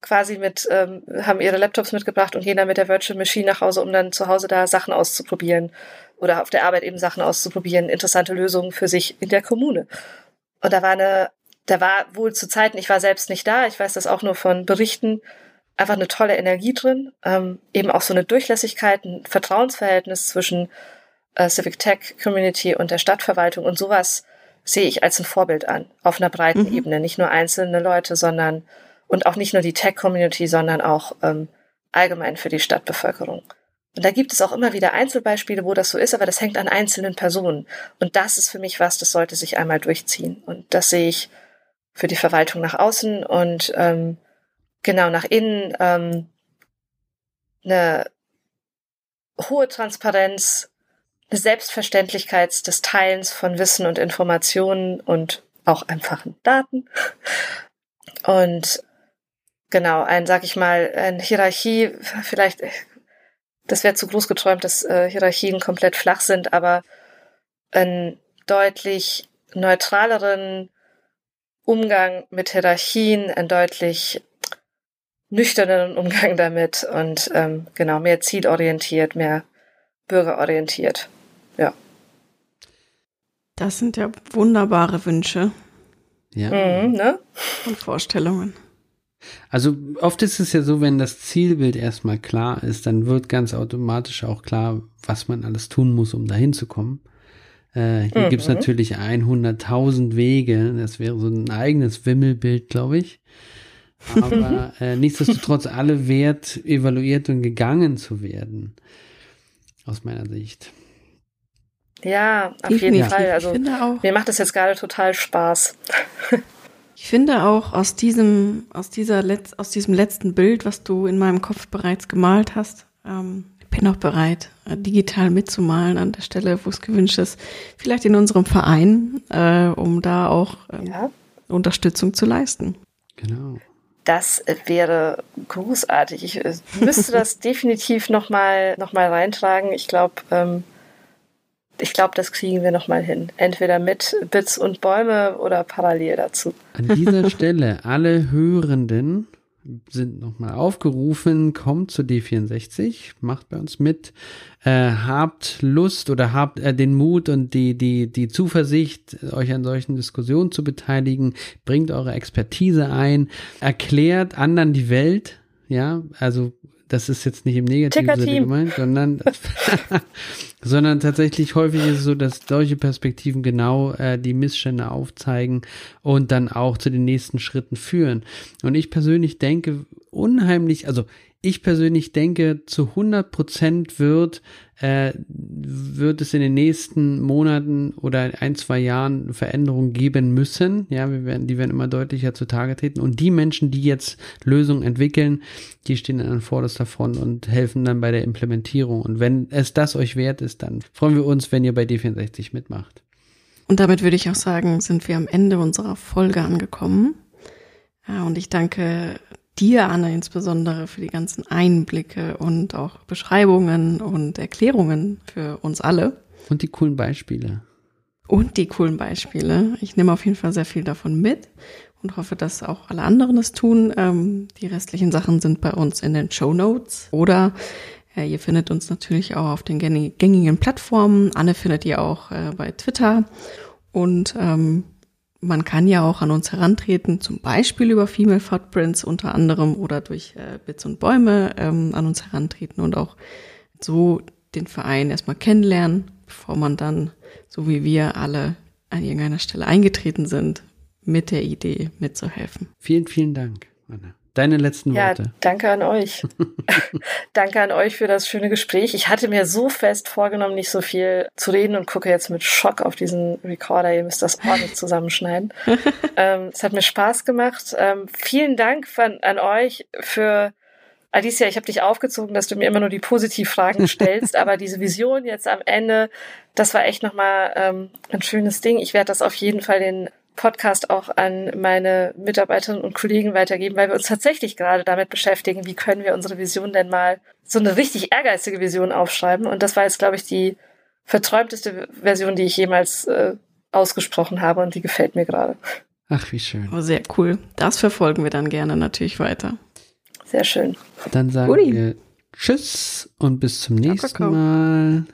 quasi mit, ähm, haben ihre Laptops mitgebracht und gehen dann mit der Virtual Machine nach Hause, um dann zu Hause da Sachen auszuprobieren oder auf der Arbeit eben Sachen auszuprobieren, interessante Lösungen für sich in der Kommune. Und da war eine, da war wohl zu Zeiten, ich war selbst nicht da, ich weiß das auch nur von Berichten, einfach eine tolle Energie drin, ähm, eben auch so eine Durchlässigkeit, ein Vertrauensverhältnis zwischen äh, Civic Tech Community und der Stadtverwaltung und sowas sehe ich als ein Vorbild an, auf einer breiten Mhm. Ebene. Nicht nur einzelne Leute, sondern und auch nicht nur die Tech-Community, sondern auch ähm, allgemein für die Stadtbevölkerung. Und da gibt es auch immer wieder Einzelbeispiele, wo das so ist, aber das hängt an einzelnen Personen. Und das ist für mich was, das sollte sich einmal durchziehen. Und das sehe ich für die Verwaltung nach außen und ähm, genau nach innen ähm, eine hohe Transparenz, eine Selbstverständlichkeit des Teilens von Wissen und Informationen und auch einfachen Daten. Und genau, ein, sag ich mal, eine Hierarchie, vielleicht, das wäre zu groß geträumt, dass äh, Hierarchien komplett flach sind, aber einen deutlich neutraleren Umgang mit Hierarchien, einen deutlich nüchterneren Umgang damit und ähm, genau mehr zielorientiert, mehr bürgerorientiert. Ja. Das sind ja wunderbare Wünsche Ja. Mhm, ne? und Vorstellungen. Also oft ist es ja so, wenn das Zielbild erstmal klar ist, dann wird ganz automatisch auch klar, was man alles tun muss, um dahin zu kommen. Äh, hier Mhm. gibt's natürlich 100.000 Wege. Das wäre so ein eigenes Wimmelbild, glaube ich. Aber äh, nichtsdestotrotz alle wert, evaluiert und gegangen zu werden. Aus meiner Sicht. Ja, auf jeden Definitiv. Fall. Also ich finde auch, mir macht das jetzt gerade total Spaß. ich finde auch aus diesem, aus dieser Letz, aus diesem letzten Bild, was du in meinem Kopf bereits gemalt hast, ähm, ich bin auch bereit, äh, digital mitzumalen an der Stelle, wo es gewünscht ist. Vielleicht in unserem Verein, äh, um da auch ähm, Ja. Unterstützung zu leisten. Genau. Das äh, wäre großartig. Ich äh, müsste das definitiv nochmal noch mal reintragen. Ich glaube, ähm, ich glaube, das kriegen wir nochmal hin. Entweder mit Bits und Bäume oder parallel dazu. An dieser Stelle alle Hörenden sind nochmal aufgerufen, kommt zu D64, macht bei uns mit, äh, habt Lust oder habt äh, den Mut und die, die, die Zuversicht, euch an solchen Diskussionen zu beteiligen, bringt eure Expertise ein, erklärt anderen die Welt, ja, also das ist jetzt nicht im negativen Sinne gemeint, sondern, sondern tatsächlich häufig ist es so, dass solche Perspektiven genau äh, die Missstände aufzeigen und dann auch zu den nächsten Schritten führen. Und ich persönlich denke unheimlich, also ich persönlich denke, zu 100 Prozent wird, äh, wird es in den nächsten Monaten oder ein, zwei Jahren Veränderungen geben müssen. Ja, wir werden, die werden immer deutlicher zutage treten. Und die Menschen, die jetzt Lösungen entwickeln, die stehen dann an vorderster Front und helfen dann bei der Implementierung. Und wenn es das euch wert ist, dann freuen wir uns, wenn ihr bei D64 mitmacht. Und damit würde ich auch sagen, sind wir am Ende unserer Folge angekommen. Ja, und ich danke dir, Anne, insbesondere für die ganzen Einblicke und auch Beschreibungen und Erklärungen für uns alle. Und die coolen Beispiele. Und die coolen Beispiele. Ich nehme auf jeden Fall sehr viel davon mit und hoffe, dass auch alle anderen es tun. Ähm, die restlichen Sachen sind bei uns in den Show Notes oder äh, ihr findet uns natürlich auch auf den gängigen Plattformen. Anne findet ihr auch äh, bei Twitter und ähm, man kann ja auch an uns herantreten, zum Beispiel über Female Footprints unter anderem oder durch äh, Bits und Bäume ähm, an uns herantreten und auch so den Verein erstmal kennenlernen, bevor man dann, so wie wir alle an irgendeiner Stelle eingetreten sind, mit der Idee mitzuhelfen. Vielen, vielen Dank, Anna. Deine letzten Worte. Ja, danke an euch. danke an euch für das schöne Gespräch. Ich hatte mir so fest vorgenommen, nicht so viel zu reden und gucke jetzt mit Schock auf diesen Recorder. Ihr müsst das ordentlich zusammenschneiden. ähm, es hat mir Spaß gemacht. Ähm, vielen Dank von, an euch für Alicia, ich habe dich aufgezogen, dass du mir immer nur die Positivfragen stellst, aber diese Vision jetzt am Ende, das war echt nochmal ähm, ein schönes Ding. Ich werde das auf jeden Fall den Podcast auch an meine Mitarbeiterinnen und Kollegen weitergeben, weil wir uns tatsächlich gerade damit beschäftigen, wie können wir unsere Vision denn mal so eine richtig ehrgeizige Vision aufschreiben. Und das war jetzt, glaube ich, die verträumteste Version, die ich jemals äh, ausgesprochen habe und die gefällt mir gerade. Ach, wie schön. Oh, sehr cool. Das verfolgen wir dann gerne natürlich weiter. Sehr schön. Dann sagen Uli. wir Tschüss und bis zum nächsten Mal.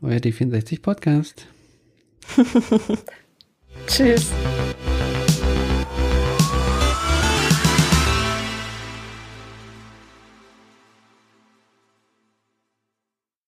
Euer D64 Podcast. Tschüss.